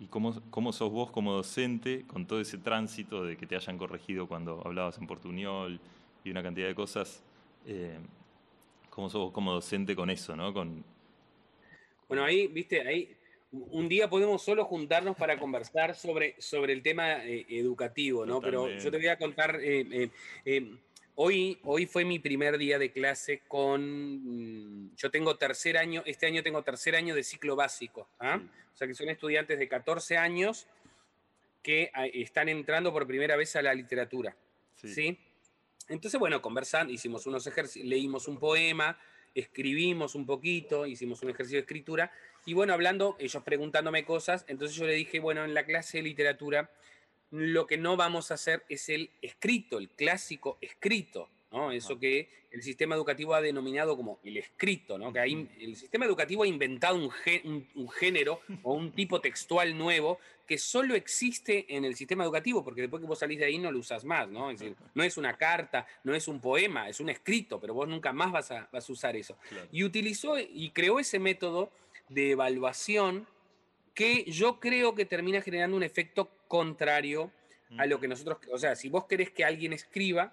y cómo, cómo, sos vos como docente con todo ese tránsito de que te hayan corregido cuando hablabas en portuñol y una cantidad de cosas. Eh, ¿Cómo sos como docente con eso, no? Con... Bueno, ahí, viste, ahí un día podemos solo juntarnos para conversar sobre, sobre el tema eh, educativo, ¿no? Pero yo te voy a contar, hoy, hoy fue mi primer día de clase con, mm, yo tengo tercer año, este año tengo tercer año de ciclo básico, ¿ah? o sea que son estudiantes de 14 años que ah, están entrando por primera vez a la literatura, ¿sí? Entonces, bueno, conversando, hicimos unos ejercicios, leímos un poema, escribimos un poquito, hicimos un ejercicio de escritura, y bueno, hablando, ellos preguntándome cosas, entonces yo le dije, bueno, en la clase de literatura lo que no vamos a hacer es el escrito, el clásico escrito, ¿no? Eso que el sistema educativo ha denominado como el escrito, ¿no? Que hay, el sistema educativo ha inventado un, un, género o un tipo textual nuevo que solo existe en el sistema educativo, porque después que vos salís de ahí no lo usas más, ¿no? Es decir, no es una carta, no es un poema, es un escrito, pero vos nunca más vas a, vas a usar eso. Y utilizó y creó ese método de evaluación que yo creo que termina generando un efecto contrario a lo que nosotros, o sea, si vos querés que alguien escriba,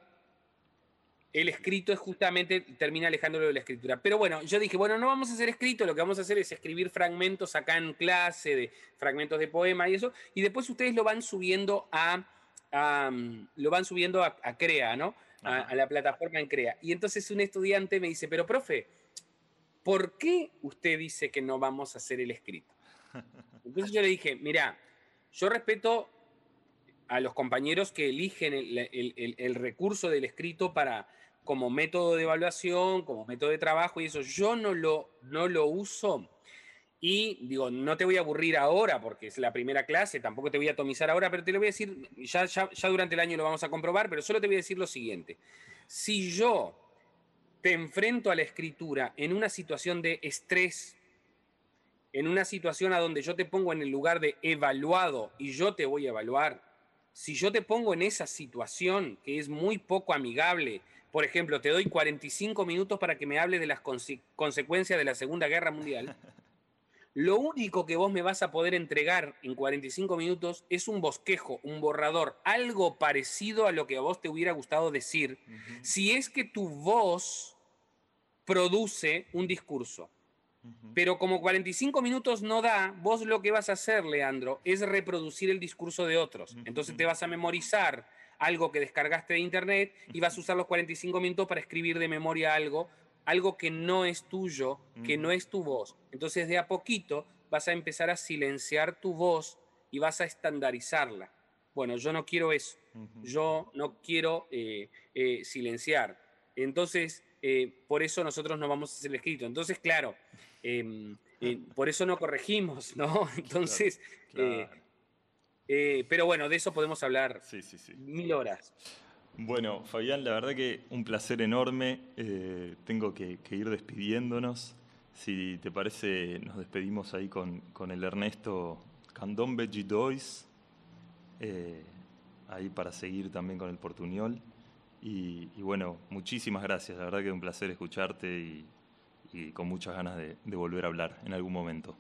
el escrito es justamente, termina alejándolo de la escritura. Pero bueno, yo dije, bueno, no vamos a hacer escrito, lo que vamos a hacer es escribir fragmentos acá en clase, de fragmentos de poema y eso, y después ustedes lo van subiendo a, lo van subiendo a, Crea, ¿no? A, a, la plataforma en Crea. Y entonces un estudiante me dice, pero profe, ¿por qué usted dice que no vamos a hacer el escrito? Entonces yo le dije, mira, yo respeto a los compañeros que eligen el, recurso del escrito para como método de evaluación, como método de trabajo y eso. Yo no lo, no lo uso y digo, no te voy a aburrir ahora porque es la primera clase, tampoco te voy a atomizar ahora, pero te lo voy a decir, ya, ya, ya durante el año lo vamos a comprobar, pero solo te voy a decir lo siguiente. Si yo te enfrento a la escritura en una situación de estrés, en una situación a donde yo te pongo en el lugar de evaluado y yo te voy a evaluar, si yo te pongo en esa situación que es muy poco amigable, por ejemplo, te doy 45 minutos para que me hables de las consecuencias de la Segunda Guerra Mundial, lo único que vos me vas a poder entregar en 45 minutos es un bosquejo, un borrador, algo parecido a lo que a vos te hubiera gustado decir, si es que tu voz produce un discurso. Pero como 45 minutos no da, vos lo que vas a hacer, Leandro, es reproducir el discurso de otros. Entonces te vas a memorizar algo que descargaste de internet y vas a usar los 45 minutos para escribir de memoria algo algo que no es tuyo, que no es tu voz. Entonces de a poquito vas a empezar a silenciar tu voz y vas a estandarizarla. Bueno, yo no quiero eso. Yo no quiero eh, eh, silenciar. Entonces, eh, por eso nosotros no vamos a hacer el escrito. Entonces, claro, em, por eso no corregimos, ¿no? Entonces, pero bueno, de eso podemos hablar mil horas. Bueno, Fabián, la verdad que un placer enorme. Eh, tengo que, ir despidiéndonos. Si te parece, nos despedimos ahí con, el Ernesto Candombe Gidois, eh, ahí para seguir también con el Portuñol. Y, bueno, muchísimas gracias. La verdad que un placer escucharte y, con muchas ganas de volver a hablar en algún momento.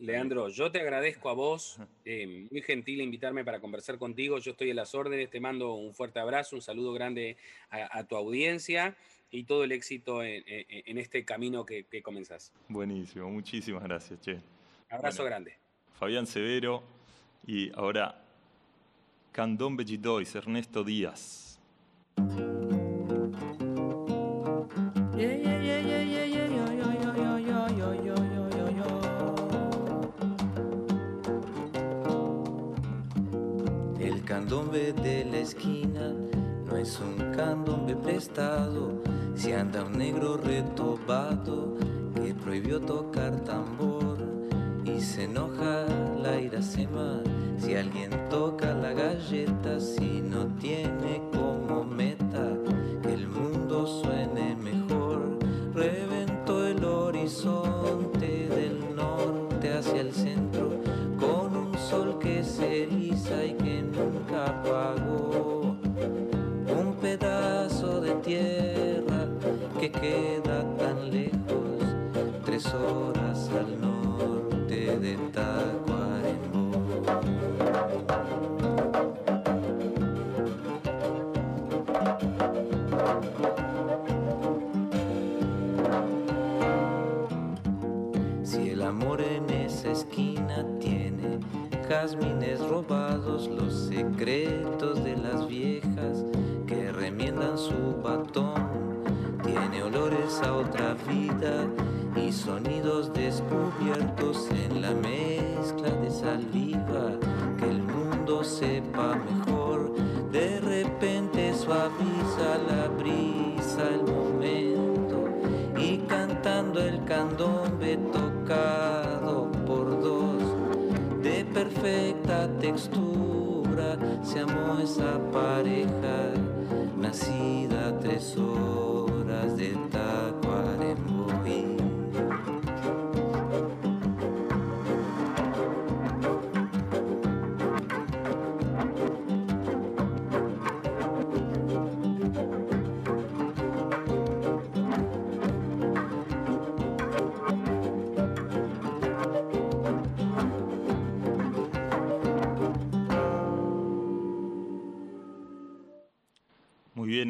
Leandro, yo te agradezco a vos, eh, muy gentil invitarme para conversar contigo. Yo estoy a las órdenes, te mando un fuerte abrazo, un saludo grande a, tu audiencia y todo el éxito en, este camino que, que, comenzás. Buenísimo, muchísimas gracias, Che. Abrazo grande. Fabián Severo y ahora Candón Bellidois, Ernesto Díaz. candombe no es un candombe prestado. Si anda un negro retobado que prohibió tocar tambor y se enoja la iracema si alguien toca la galleta si no tiene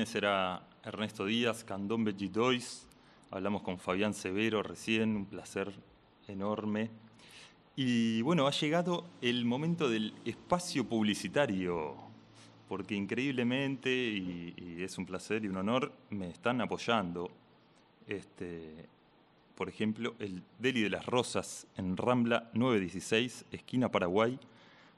ese era Ernesto Díaz, Candombe Gidois. Hablamos con Fabián Severo recién, un placer enorme. Y bueno, ha llegado el momento del espacio publicitario, porque increíblemente, y, es un placer y un honor, me están apoyando. Este, por ejemplo, el Deli de las Rosas en Rambla 916, esquina Paraguay.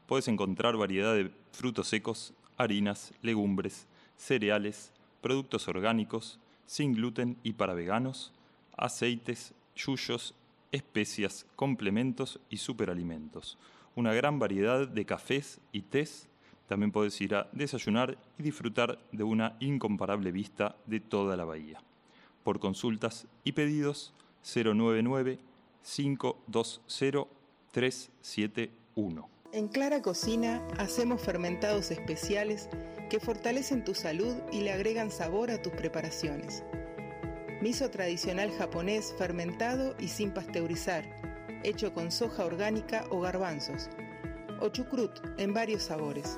Puedes encontrar variedad de frutos secos, harinas, legumbres, cereales, productos orgánicos, sin gluten y para veganos, aceites, yuyos, especias, complementos y superalimentos. Una gran variedad de cafés y tés. También puedes ir a desayunar y disfrutar de una incomparable vista de toda la bahía. Por consultas y pedidos 099 520 371. En Clara Cocina hacemos fermentados especiales que fortalecen tu salud y le agregan sabor a tus preparaciones. Miso tradicional japonés fermentado y sin pasteurizar, hecho con soja orgánica o garbanzos. O chucrut en varios sabores.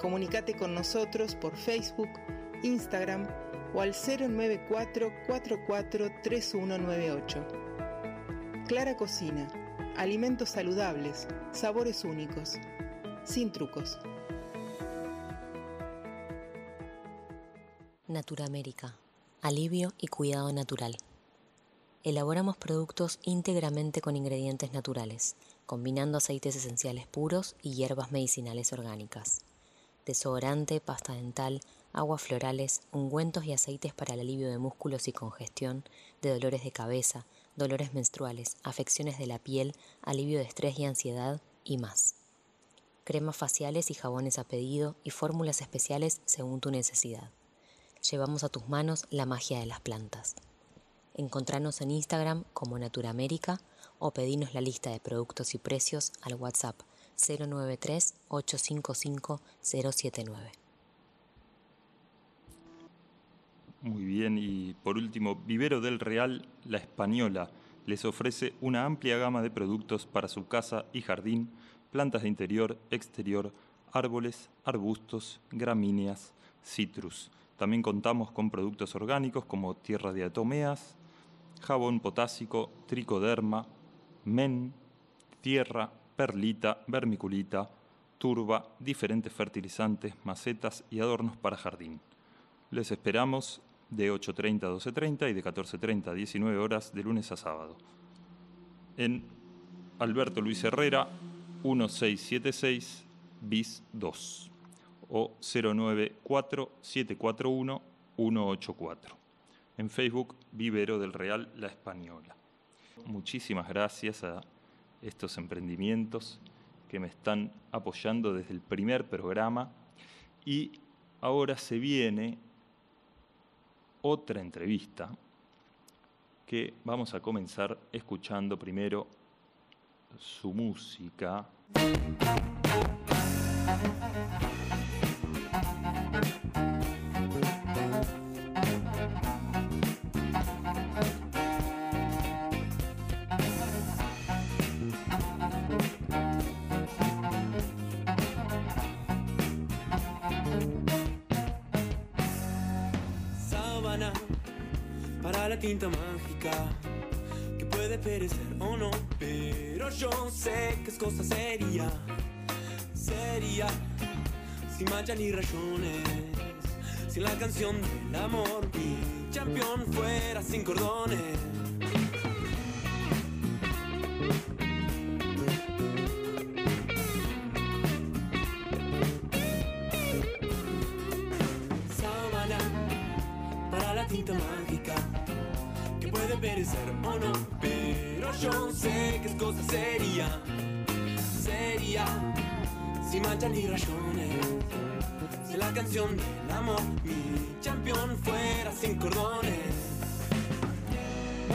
Comunicate con nosotros por Facebook, Instagram o al 094 44 3198. Clara Cocina. Alimentos saludables, sabores únicos, sin trucos. Naturamérica. Alivio y cuidado natural. Elaboramos productos íntegramente con ingredientes naturales, combinando aceites esenciales puros y hierbas medicinales orgánicas. Desodorante, pasta dental, aguas florales, ungüentos y aceites para el alivio de músculos y congestión, de dolores de cabeza, dolores menstruales, afecciones de la piel, alivio de estrés y ansiedad y más. Cremas faciales y jabones a pedido y fórmulas especiales según tu necesidad llevamos a tus manos la magia de las plantas. Encontranos en Instagram como Naturamérica o pedinos la lista de productos y precios al WhatsApp 093 855 079. Muy bien, y por último, Vivero del Real, La Española, les ofrece una amplia gama de productos para su casa y jardín, plantas de interior, exterior, árboles, arbustos, gramíneas, citrus. También contamos con productos orgánicos como tierra de atomeas, jabón potásico, tricoderma, men, tierra, perlita, vermiculita, turba, diferentes fertilizantes, macetas y adornos para jardín. Les esperamos de 8.30 a 12.30 y de 14.30 a 19 horas de lunes a sábado. En Alberto Luis Herrera, 1676 bis 2 o 094-741-184. En Facebook, Vivero del Real La Española. Muchísimas gracias a estos emprendimientos que me están apoyando desde el primer programa y ahora se viene otra entrevista que vamos a comenzar escuchando primero su música. Tinta mágica que puede perecer o no, pero yo sé que es cosa seria, seria, sin mancha ni rayones, si la canción del amor, mi campeón fuera sin cordones. Ni rayones. La canción del amor, mi campeón fuera sin cordones.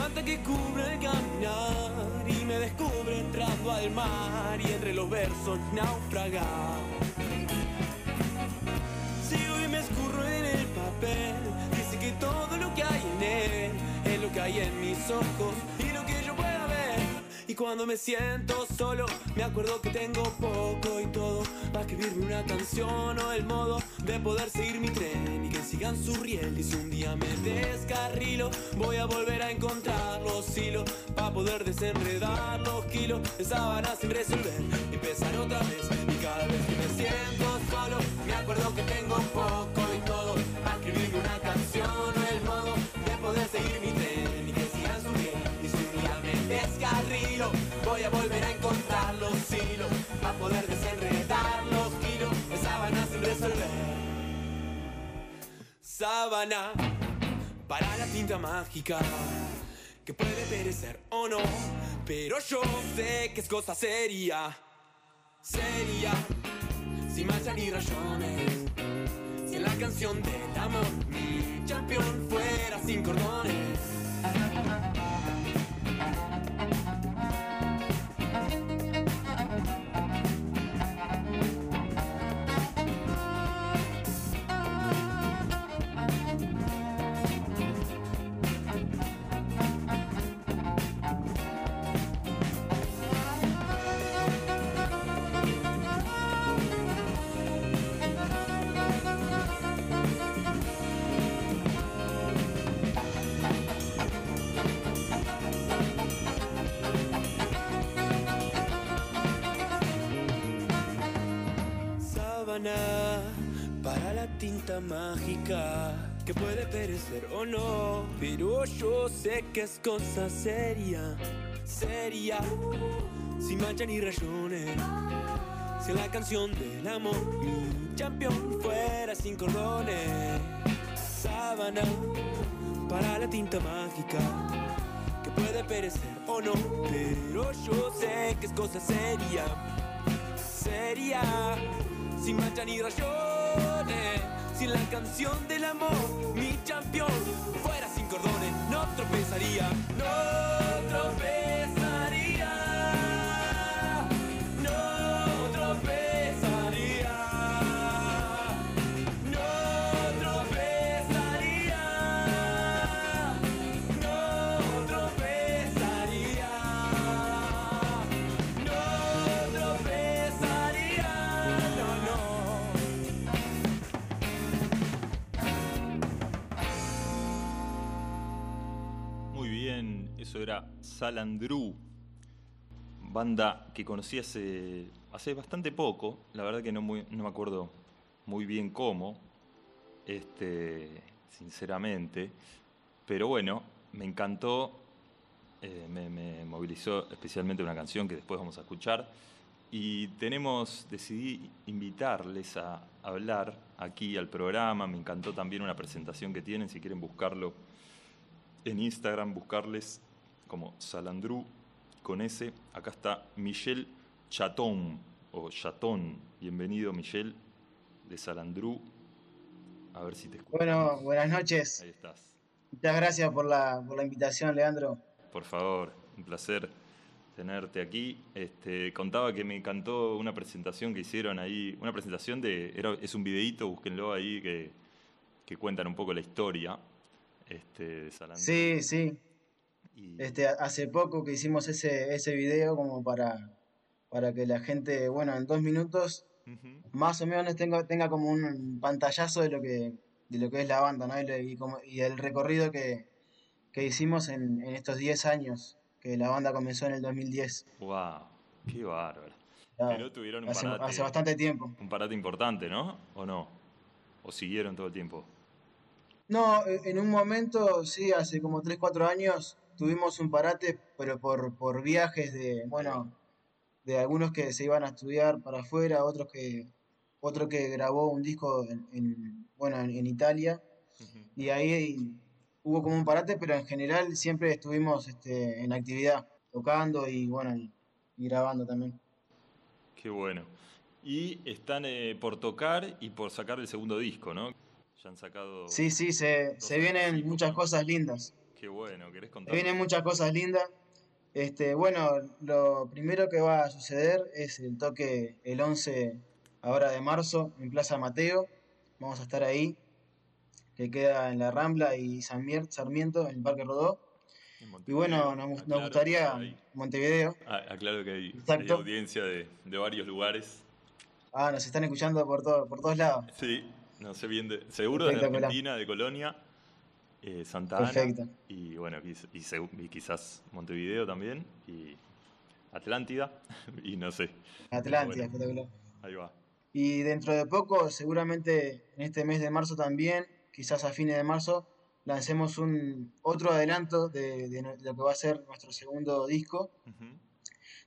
Hasta que cubre el caminar y me descubre entrando al mar y entre los versos naufragar. Sigo y me escurro en el papel, dice que todo lo que hay en él es lo que hay en mis ojos Y cuando me siento solo, me acuerdo que tengo poco y todo para escribirme una canción o el modo de poder seguir mi tren y que sigan su riel. Y si un día me descarrilo, voy a volver a encontrar los hilos para poder desenredar los kilos de sábanas sin resolver y empezar otra vez. Y cada vez que me siento solo, me acuerdo que tengo poco y todo para escribirme una canción o el modo de poder seguir mi tren voy a volver a encontrar los hilos para poder desenredar los kilos de sábanas sin resolver. Sábana para la tinta mágica que puede perecer o no, pero yo sé que es cosa seria, seria, sin mancha ni rayones. Si en la canción del amor mi campeón fuera sin cordones. Sábana para la tinta mágica que puede perecer o no, pero yo sé que es cosa seria, seria, sin mancha ni rayones. Si la canción del amor mi campeón fuera sin cordones, sábana para la tinta mágica que puede perecer o no, pero yo sé que es cosa seria, seria, sin mancha ni rayones. Si en la canción del amor mi campeón fuera sin cordones, no tropezaría, no tropezaría, era Salandru, banda que conocí hace, bastante poco, la verdad que no me acuerdo muy bien cómo, este, sinceramente, pero bueno, me encantó, eh, me, me movilizó especialmente una canción que después vamos a escuchar, y tenemos, decidí invitarles a hablar aquí al programa, me encantó también una presentación que tienen, si quieren buscarlo en Instagram, buscarles como Salandru con S. Acá está Michelle Chatón o Chatón. Bienvenido, Michelle, de Salandru. A ver si te escucho. Bueno, buenas noches. Ahí estás. Muchas gracias por la, por la invitación, Leandro. Por favor, un placer tenerte aquí. Este, contaba que me encantó una presentación que hicieron ahí, una presentación de, era- es un videíto, búsquenlo ahí, que, que cuentan un poco la historia este, de Salandru. Sí, sí. Este, hace poco que hicimos ese, ese video como para, para que la gente, bueno, en dos minutos más o menos tenga, tenga como un pantallazo de lo que, de lo que es la banda, ¿no? Y, lo- y como- y el recorrido que, que hicimos en, en estos 10 años que la banda comenzó en el 2010. ¡Wow! ¡Qué bárbaro! Pero tuvieron un hace, parate. hace bastante tiempo. Un parate importante, ¿no? ¿O no? ¿O siguieron todo el tiempo? No, e, en un momento, sí, hace como 3, 4 años tuvimos un parate, pero por, por viajes de, bueno, de algunos que se iban a estudiar para afuera, otros que, otro que grabó un disco en, bueno, en, Italia, y ahí hubo como un parate, pero en general siempre estuvimos este, en actividad, tocando y bueno, y, grabando también. Qué bueno. Y están eh, por tocar y por sacar el segundo disco, ¿no? Ya han sacado. Sí, sí, se, se vienen muchas cosas lindas. Qué bueno, ¿querés contar? Vienen muchas cosas lindas. Este, bueno, lo primero que va a suceder es el toque el 11 ahora de marzo en Plaza Mateo. Vamos a estar ahí, que queda en la Rambla y Sarmiento, en el Parque Rodó. Y bueno, nos, gustaría Montevideo. Ah, aclaro que hay, audiencia de, varios lugares. Ah, nos están escuchando por, todo, por todos lados. Sí, no sé bien, de, seguro de Argentina, de Colonia, eh, Santa Ana. Y bueno, y, quizás Montevideo también, y Atlántida, y no sé. Atlántida, espectacular. Ahí va. Y dentro de poco, seguramente en este mes de marzo también, quizás a fines de marzo, lancemos un otro adelanto de, lo que va a ser nuestro segundo disco.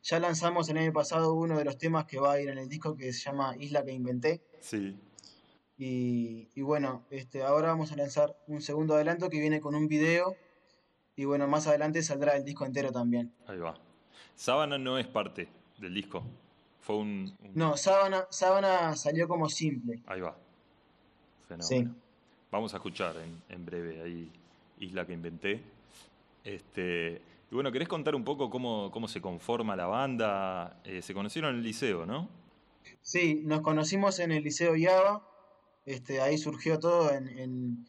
Ya lanzamos el año pasado uno de los temas que va a ir en el disco que se llama Isla que Inventé. Sí. Y, y, bueno, este, ahora vamos a lanzar un segundo adelanto que viene con un video. Y bueno, más adelante saldrá el disco entero también. Ahí va. Sábana no es parte del disco. Fue un. No, Sábana, Sábana salió como simple. Ahí va. Sí. Vamos a escuchar en, breve ahí Isla que inventé. Este, y bueno, ¿querés contar un poco cómo, cómo se conforma la banda? Eh, se conocieron en el liceo, ¿no? Sí, nos conocimos en el Liceo Yava. Este, ahí surgió todo en,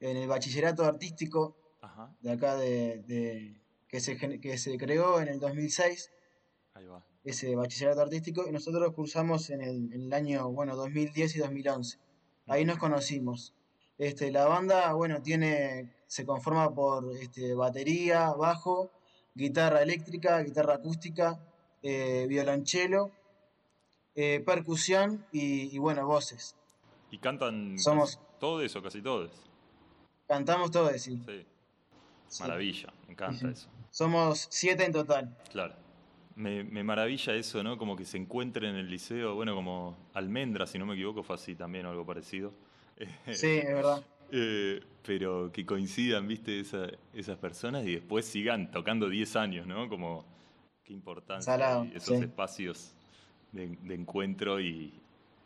el bachillerato artístico de acá de, que, se, que se creó en el 2006. Ahí va. Ese bachillerato artístico y nosotros cursamos en el, en el año bueno 2010 y 2011. Ahí nos conocimos. Este, la banda, bueno, tiene, se conforma por este, batería, bajo, guitarra eléctrica, guitarra acústica, eh, violonchelo, eh, percusión y, bueno, voces. ¿Y cantan Somos, todo eso, casi todos? Cantamos todos, sí. Maravilla, me encanta eso. Somos siete en total. Claro. Me, me, maravilla eso, ¿no? Como que se encuentren en el liceo, bueno, como Almendra, si no me equivoco, fue así también o algo parecido. Sí, es verdad. Eh, pero que coincidan, viste, esas personas y después sigan tocando 10 años, ¿no? Como qué importancia esos espacios de, encuentro y,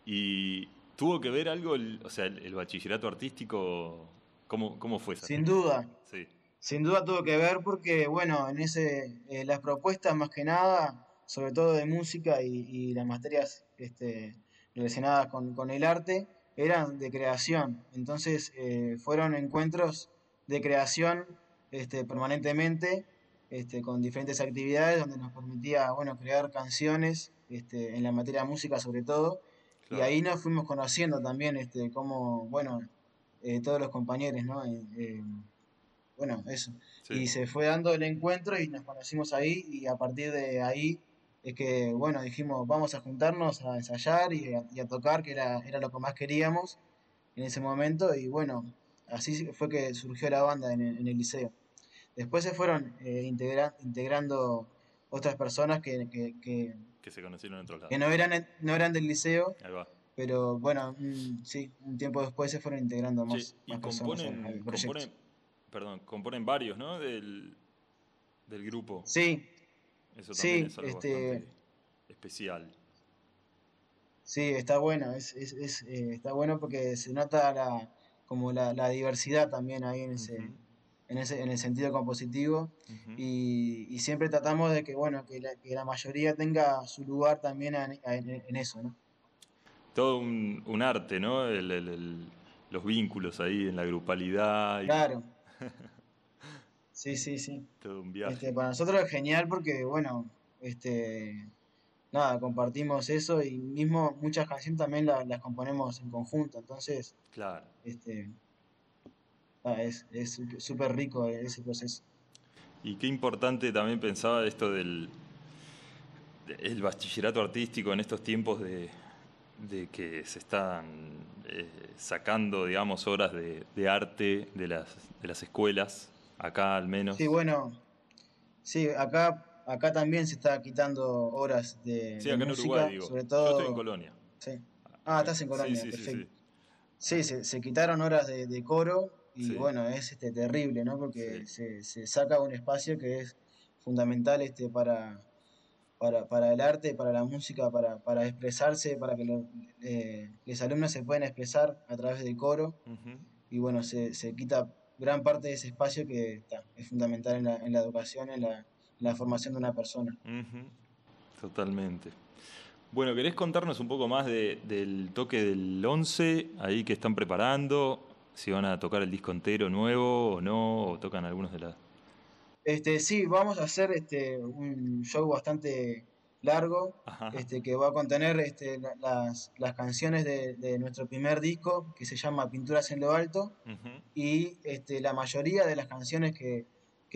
y, tuvo que ver algo, o sea, el, bachillerato artístico, ¿cómo, cómo fue Sin duda. Sí. Sin duda tuvo que ver porque, bueno, en ese, eh, las propuestas más que nada, sobre todo de música y, las materias este, relacionadas con, con el arte, eran de creación. Entonces eh, fueron encuentros de creación este, permanentemente, este, con diferentes actividades donde nos permitía bueno, crear canciones este, en la materia de música sobre todo. Y ahí nos fuimos conociendo también este, como, bueno, eh, todos los compañeros, ¿no? Eh, bueno, eso. Y se fue dando el encuentro y nos conocimos ahí y a partir de ahí es que, bueno, dijimos, vamos a juntarnos a ensayar y a, tocar, que era, era lo que más queríamos en ese momento, y bueno, así fue que surgió la banda en el, liceo. Después se fueron eh, integrando otras personas que, que, se conocieron en otro lado. Que no eran, no eran del liceo, pero bueno, mm, sí, un tiempo después se fueron integrando más, y componen, componen, perdón, componen varios, ¿no? Del, del grupo. Sí, eso también es algo este, especial. Sí, está bueno, es, es, es eh, está bueno porque se nota la, como la, la diversidad también ahí en ese, en ese, en el sentido compositivo y, y, siempre tratamos de que bueno, que la, que la mayoría tenga su lugar también en, en, eso, ¿no? Todo un, un arte, ¿no? El, el, los vínculos ahí en la grupalidad. Claro. Sí, sí, sí. Todo un viaje. Este, para nosotros es genial porque, bueno, este, nada, compartimos eso y mismo muchas canciones también las, componemos en conjunto, entonces, claro. Este, es súper rico ese proceso. Y qué importante también pensaba esto del el bachillerato artístico en estos tiempos de, que se están eh, sacando, digamos, horas de, arte de las, de las escuelas, acá al menos. Sí, bueno, sí, acá, acá también se está quitando horas de, sí, acá en Uruguay, digo. Sobre todo, Yo estoy en Colonia. Sí. Ah, estás en Colonia, sí, perfecto. Sí, se, quitaron horas de, coro y bueno, es este, terrible, ¿no? Porque se, se saca un espacio que es fundamental este, para, para, para el arte, para la música, para, para expresarse, para que eh, los alumnos se puedan expresar a través del coro. Y bueno, se, se, quita gran parte de ese espacio que es fundamental en la, en la educación, en la, la, formación de una persona. Totalmente. Bueno, ¿querés contarnos un poco más de, del toque del 11, ahí que están preparando? Si van a tocar el disco entero nuevo o no, o tocan algunos de las este, sí, vamos a hacer este, un show bastante largo, este, que va a contener este, las, las canciones de, nuestro primer disco, que se llama Pinturas en lo Alto, y este, la mayoría de las canciones que,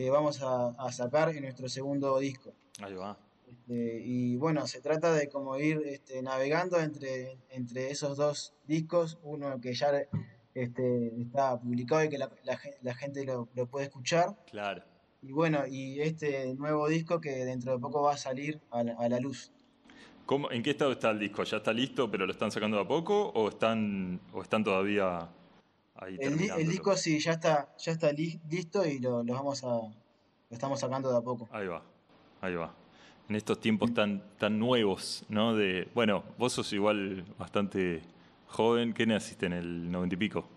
vamos a, sacar en nuestro segundo disco. Ahí va. Este, y bueno, se trata de como ir este, navegando entre, entre esos dos discos, uno que ya este, está publicado y que la, la, gente lo, lo puede escuchar. Claro y bueno, y este nuevo disco que dentro de poco va a salir a la, luz. ¿Cómo, ¿En qué estado está el disco? ¿Ya está listo, pero lo están sacando de a poco o están, o están todavía ahí? El, el disco sí, ya está, ya está listo y lo, vamos a, lo estamos sacando de a poco. Ahí va, ahí va. En estos tiempos tan, tan nuevos, ¿no? De, bueno, vos sos igual bastante joven. ¿Qué naciste en el noventa y pico?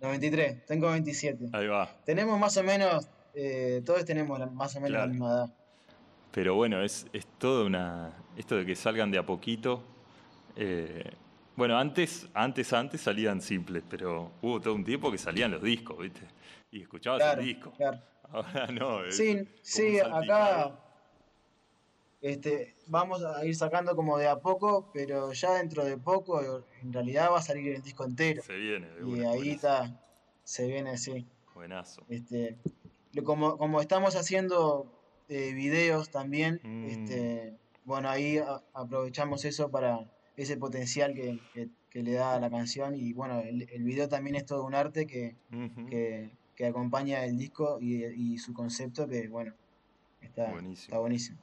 93, tengo 27. Ahí va. Tenemos más o menos eh, todos tenemos más o menos la misma edad. Pero bueno, es, es todo una. Esto de que salgan de a poquito. Eh, bueno, antes, antes, antes salían simples, pero hubo todo un tiempo que salían los discos, ¿viste? Y escuchabas el disco. Ahora no. sí, sí, acá este, vamos a ir sacando como de a poco, pero ya dentro de poco, en realidad va a salir el disco entero. Se viene, Y ahí está, se viene, sí. Buenazo. Este, como, como estamos haciendo eh, videos también, mm. este, bueno, ahí aprovechamos eso para ese potencial que, le da a la canción y bueno, el, el, video también es todo un arte que, que, acompaña el disco y, su concepto que bueno, está buenísimo. buenísimo.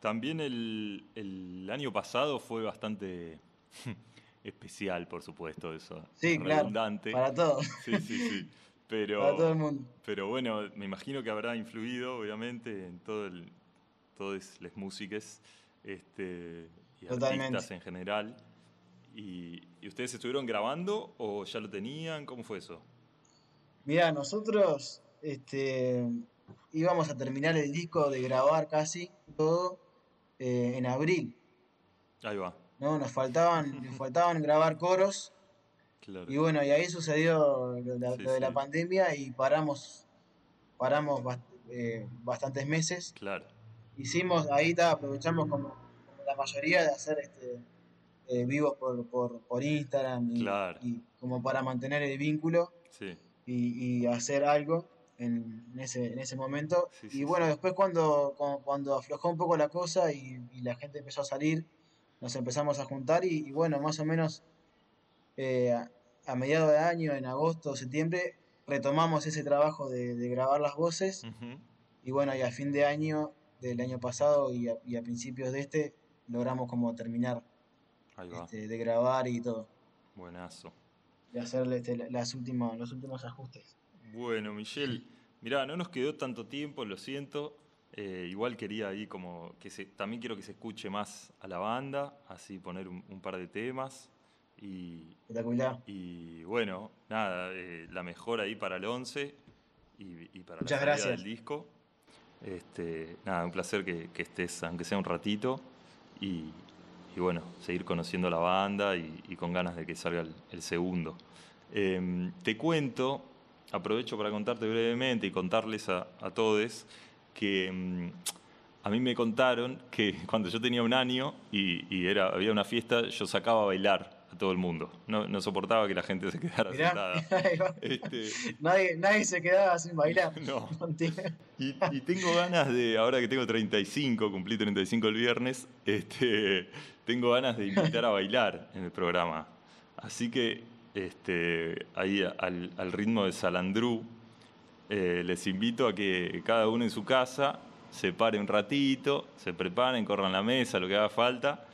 También el, el año pasado fue bastante especial, por supuesto, eso. Sí, redundante. claro. Para todos. Sí, sí, sí. Pero, Para todo el mundo. Pero bueno, me imagino que habrá influido, obviamente, en todo el, todas las músicas este, y artistas en general. Y, ustedes estuvieron grabando o ya lo tenían? ¿Cómo fue eso? Mira, nosotros este, íbamos a terminar el disco de grabar casi todo eh, en abril. Ahí va. No, nos faltaban, nos faltaban grabar coros y bueno, y ahí sucedió lo, de la pandemia y paramos, paramos eh, bastantes meses. Claro. Hicimos, ahí está, aprovechamos como, la mayoría de hacer este eh, vivos por, por, por Instagram y, como para mantener el vínculo y, y, hacer algo en, ese, en ese momento. y bueno, después cuando, cuando, aflojó un poco la cosa y, la gente empezó a salir, nos empezamos a juntar y, bueno, más o menos eh, a mediados de año, en agosto, septiembre, retomamos ese trabajo de, grabar las voces. Y bueno, y a fin de año, del año pasado y a, principios de este, logramos como terminar este, de grabar y todo. Buenazo. Y hacerle este, las últimas, los últimos ajustes. Bueno, Michelle, mirá, no nos quedó tanto tiempo, lo siento. Eh, igual quería ahí como que se, también quiero que se escuche más a la banda, así poner un par de temas. Y, y bueno, nada, eh, la mejor ahí para el 11 y, para la salida del disco. Este, nada, un placer que, estés, aunque sea un ratito, y, bueno, seguir conociendo la banda y, con ganas de que salga el, segundo. Em, te cuento, aprovecho para contarte brevemente y contarles a, todos que em, a mí me contaron que cuando yo tenía un año y, era, había una fiesta, yo sacaba a bailar todo el mundo. No, soportaba que la gente se quedara sentada. Este, nadie, nadie se quedaba sin bailar. No. y, y, tengo ganas de, ahora que tengo 35, cumplí 35 el viernes, este, tengo ganas de invitar a bailar en el programa. Así que este, ahí al, al ritmo de Salandrú, eh, les invito a que cada uno en su casa se pare un ratito, se preparen, corran la mesa, lo que haga falta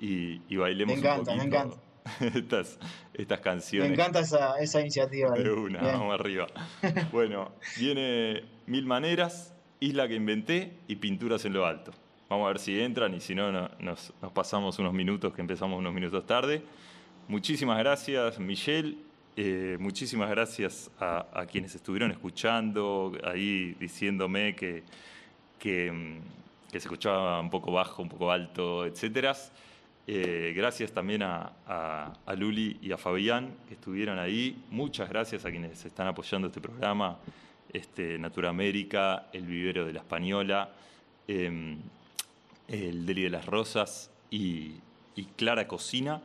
y, bailemos me encanta, un poquito. Me encanta. Estas, estas canciones. Me encanta esa, esa iniciativa. De una, vamos arriba. bueno, viene Mil Maneras, Isla que Inventé y Pinturas en lo Alto. Vamos a ver si entran y si no, nos, nos pasamos unos minutos que empezamos unos minutos tarde. Muchísimas gracias, Michelle. Eh, muchísimas gracias a, quienes estuvieron escuchando, ahí diciéndome que, que, se escuchaba un poco bajo, un poco alto, etc. Eh, gracias también a, Luli y a Fabián que estuvieron ahí. Muchas gracias a quienes están apoyando este programa, este, Naturamérica, El Vivero de la Española, em, el Deli de las Rosas y Clara Cocina.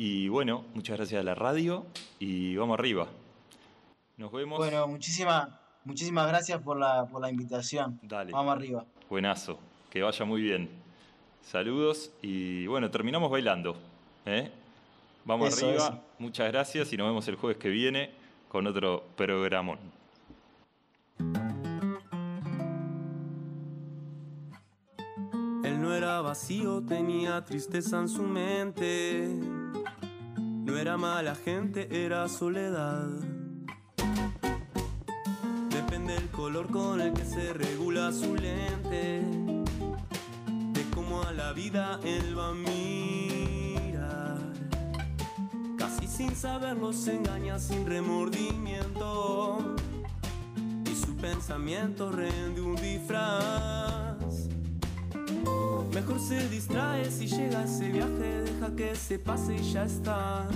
Y bueno, muchas gracias a la radio y vamos arriba. Nos vemos. Bueno, muchísimas, muchísimas gracias por la, por la invitación. Dale. Vamos arriba. Buenazo, que vaya muy bien. Saludos y bueno, terminamos bailando. ¿eh? Vamos arriba, muchas gracias y nos vemos el jueves que viene con otro programón. Él no era vacío, tenía tristeza en su mente no era mala gente, era soledad. Depende el color con el que se regula su lente. De cómo a la vida él va a mirar. Casi sin saberlo se engaña sin remordimiento. Y su pensamiento rende un disfraz. Mejor se distrae si llega ese viaje, deja que se pase y ya está.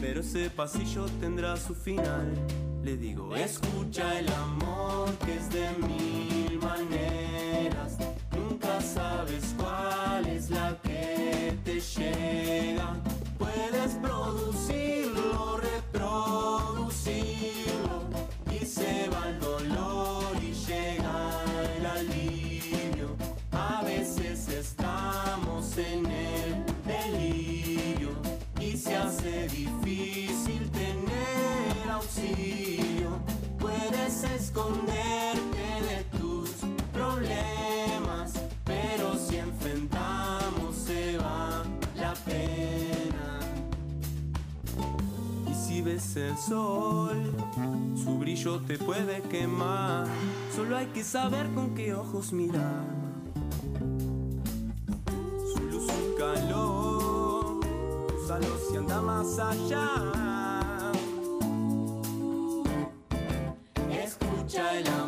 Pero ese pasillo tendrá su final. Le digo, escucha el amor que es de mil maneras. Nunca sabes cuál es la que te llega. Puedes producirlo, esconderte de tus problemas, pero si enfrentamos se va la pena. Y si ves el sol, su brillo te puede quemar. Solo hay que saber con qué ojos mirar. calor, úsalo si anda más allá. Escucha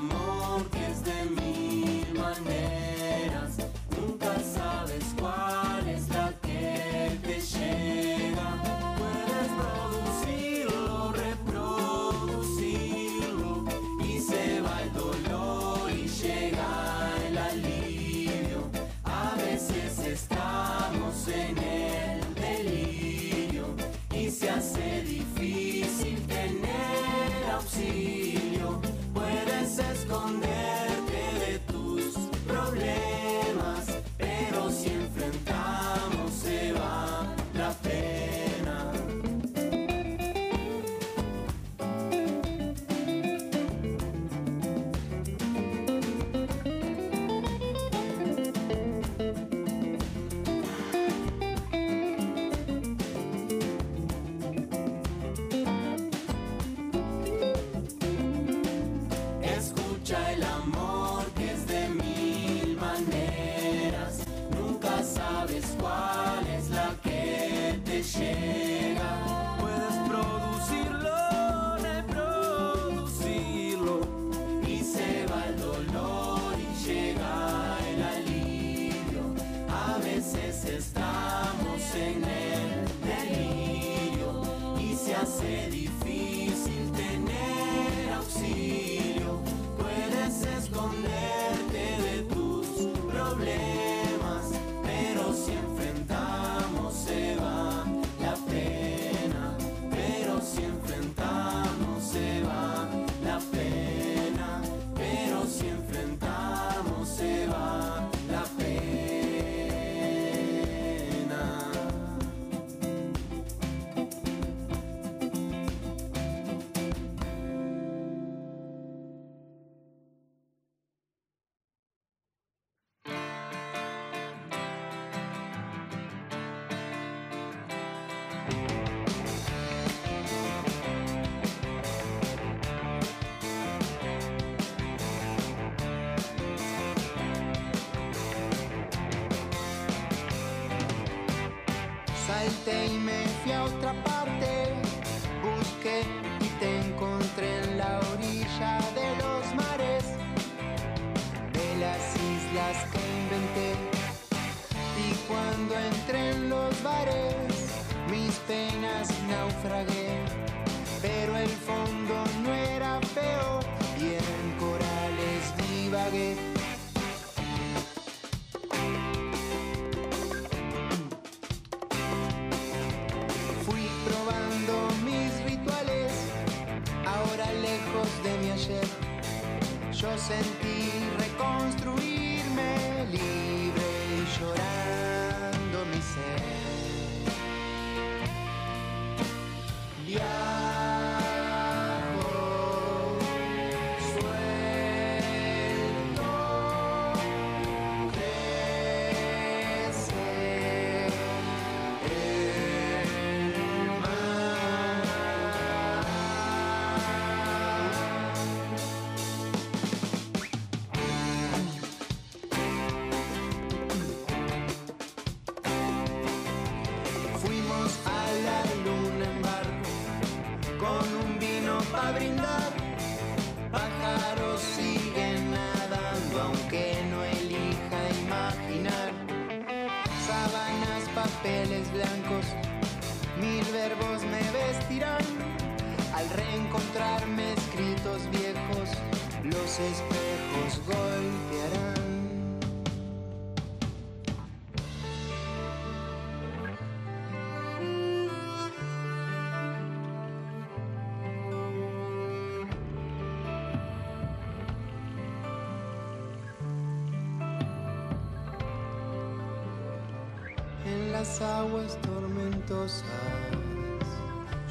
aguas tormentosas,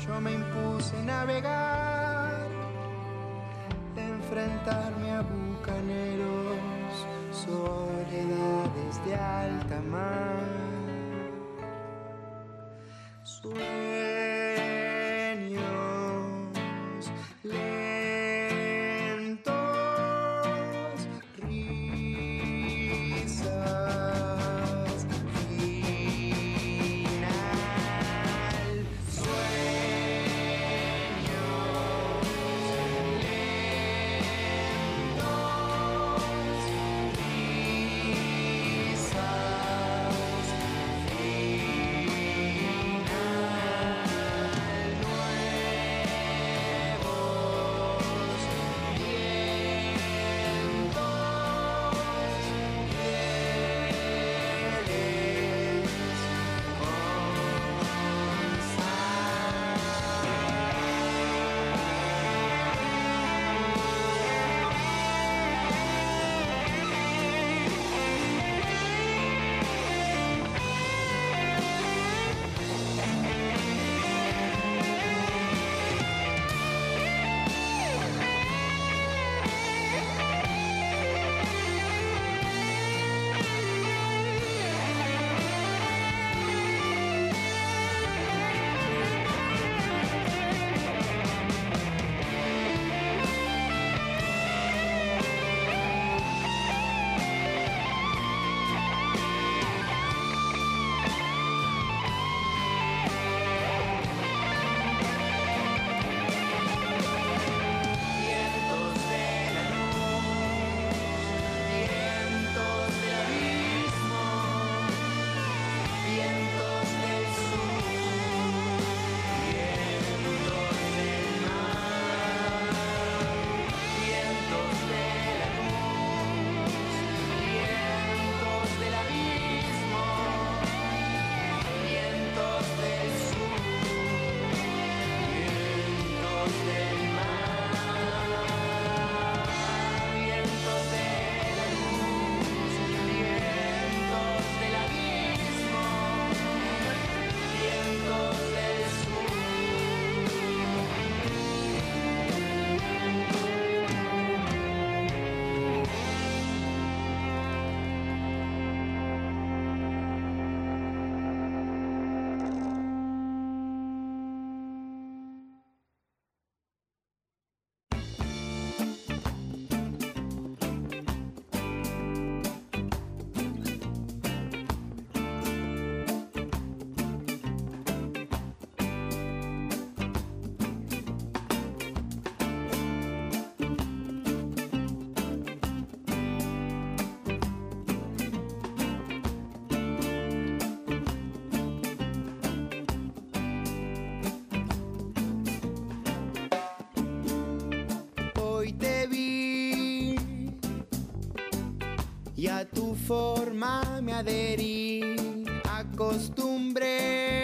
yo me impuse a navegar, enfrentarme a bucaneros, soledades de alta mar. Adherí, acostumbré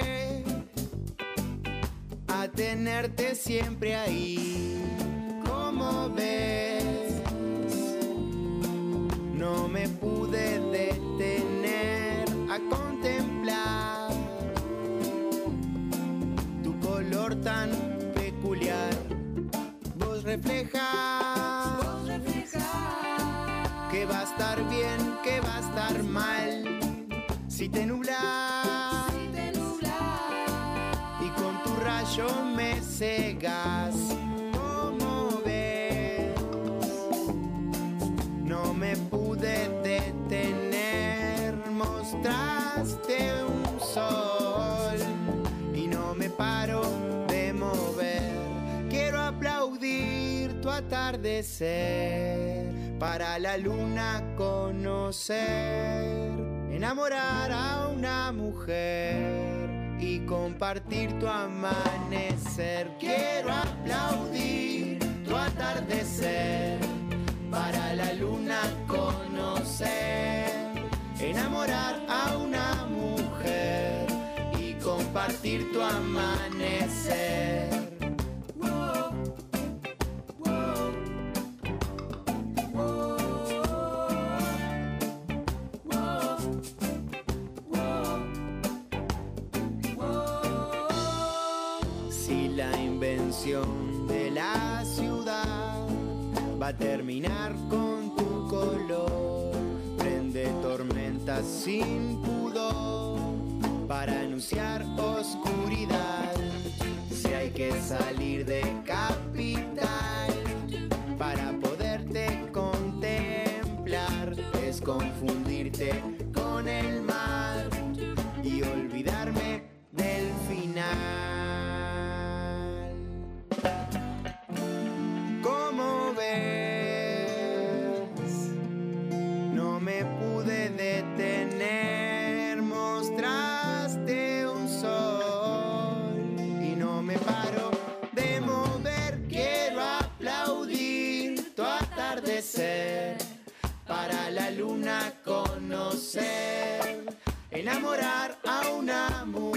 a tenerte siempre ahí. Atardecer para la luna conocer, enamorar a una mujer y compartir tu amanecer. Quiero aplaudir tu atardecer para la luna conocer, enamorar a una mujer y compartir tu amanecer. Terminar con tu color, prende tormentas sin pudor para anunciar oscuridad. Si hay que salir de enamorar a una mujer.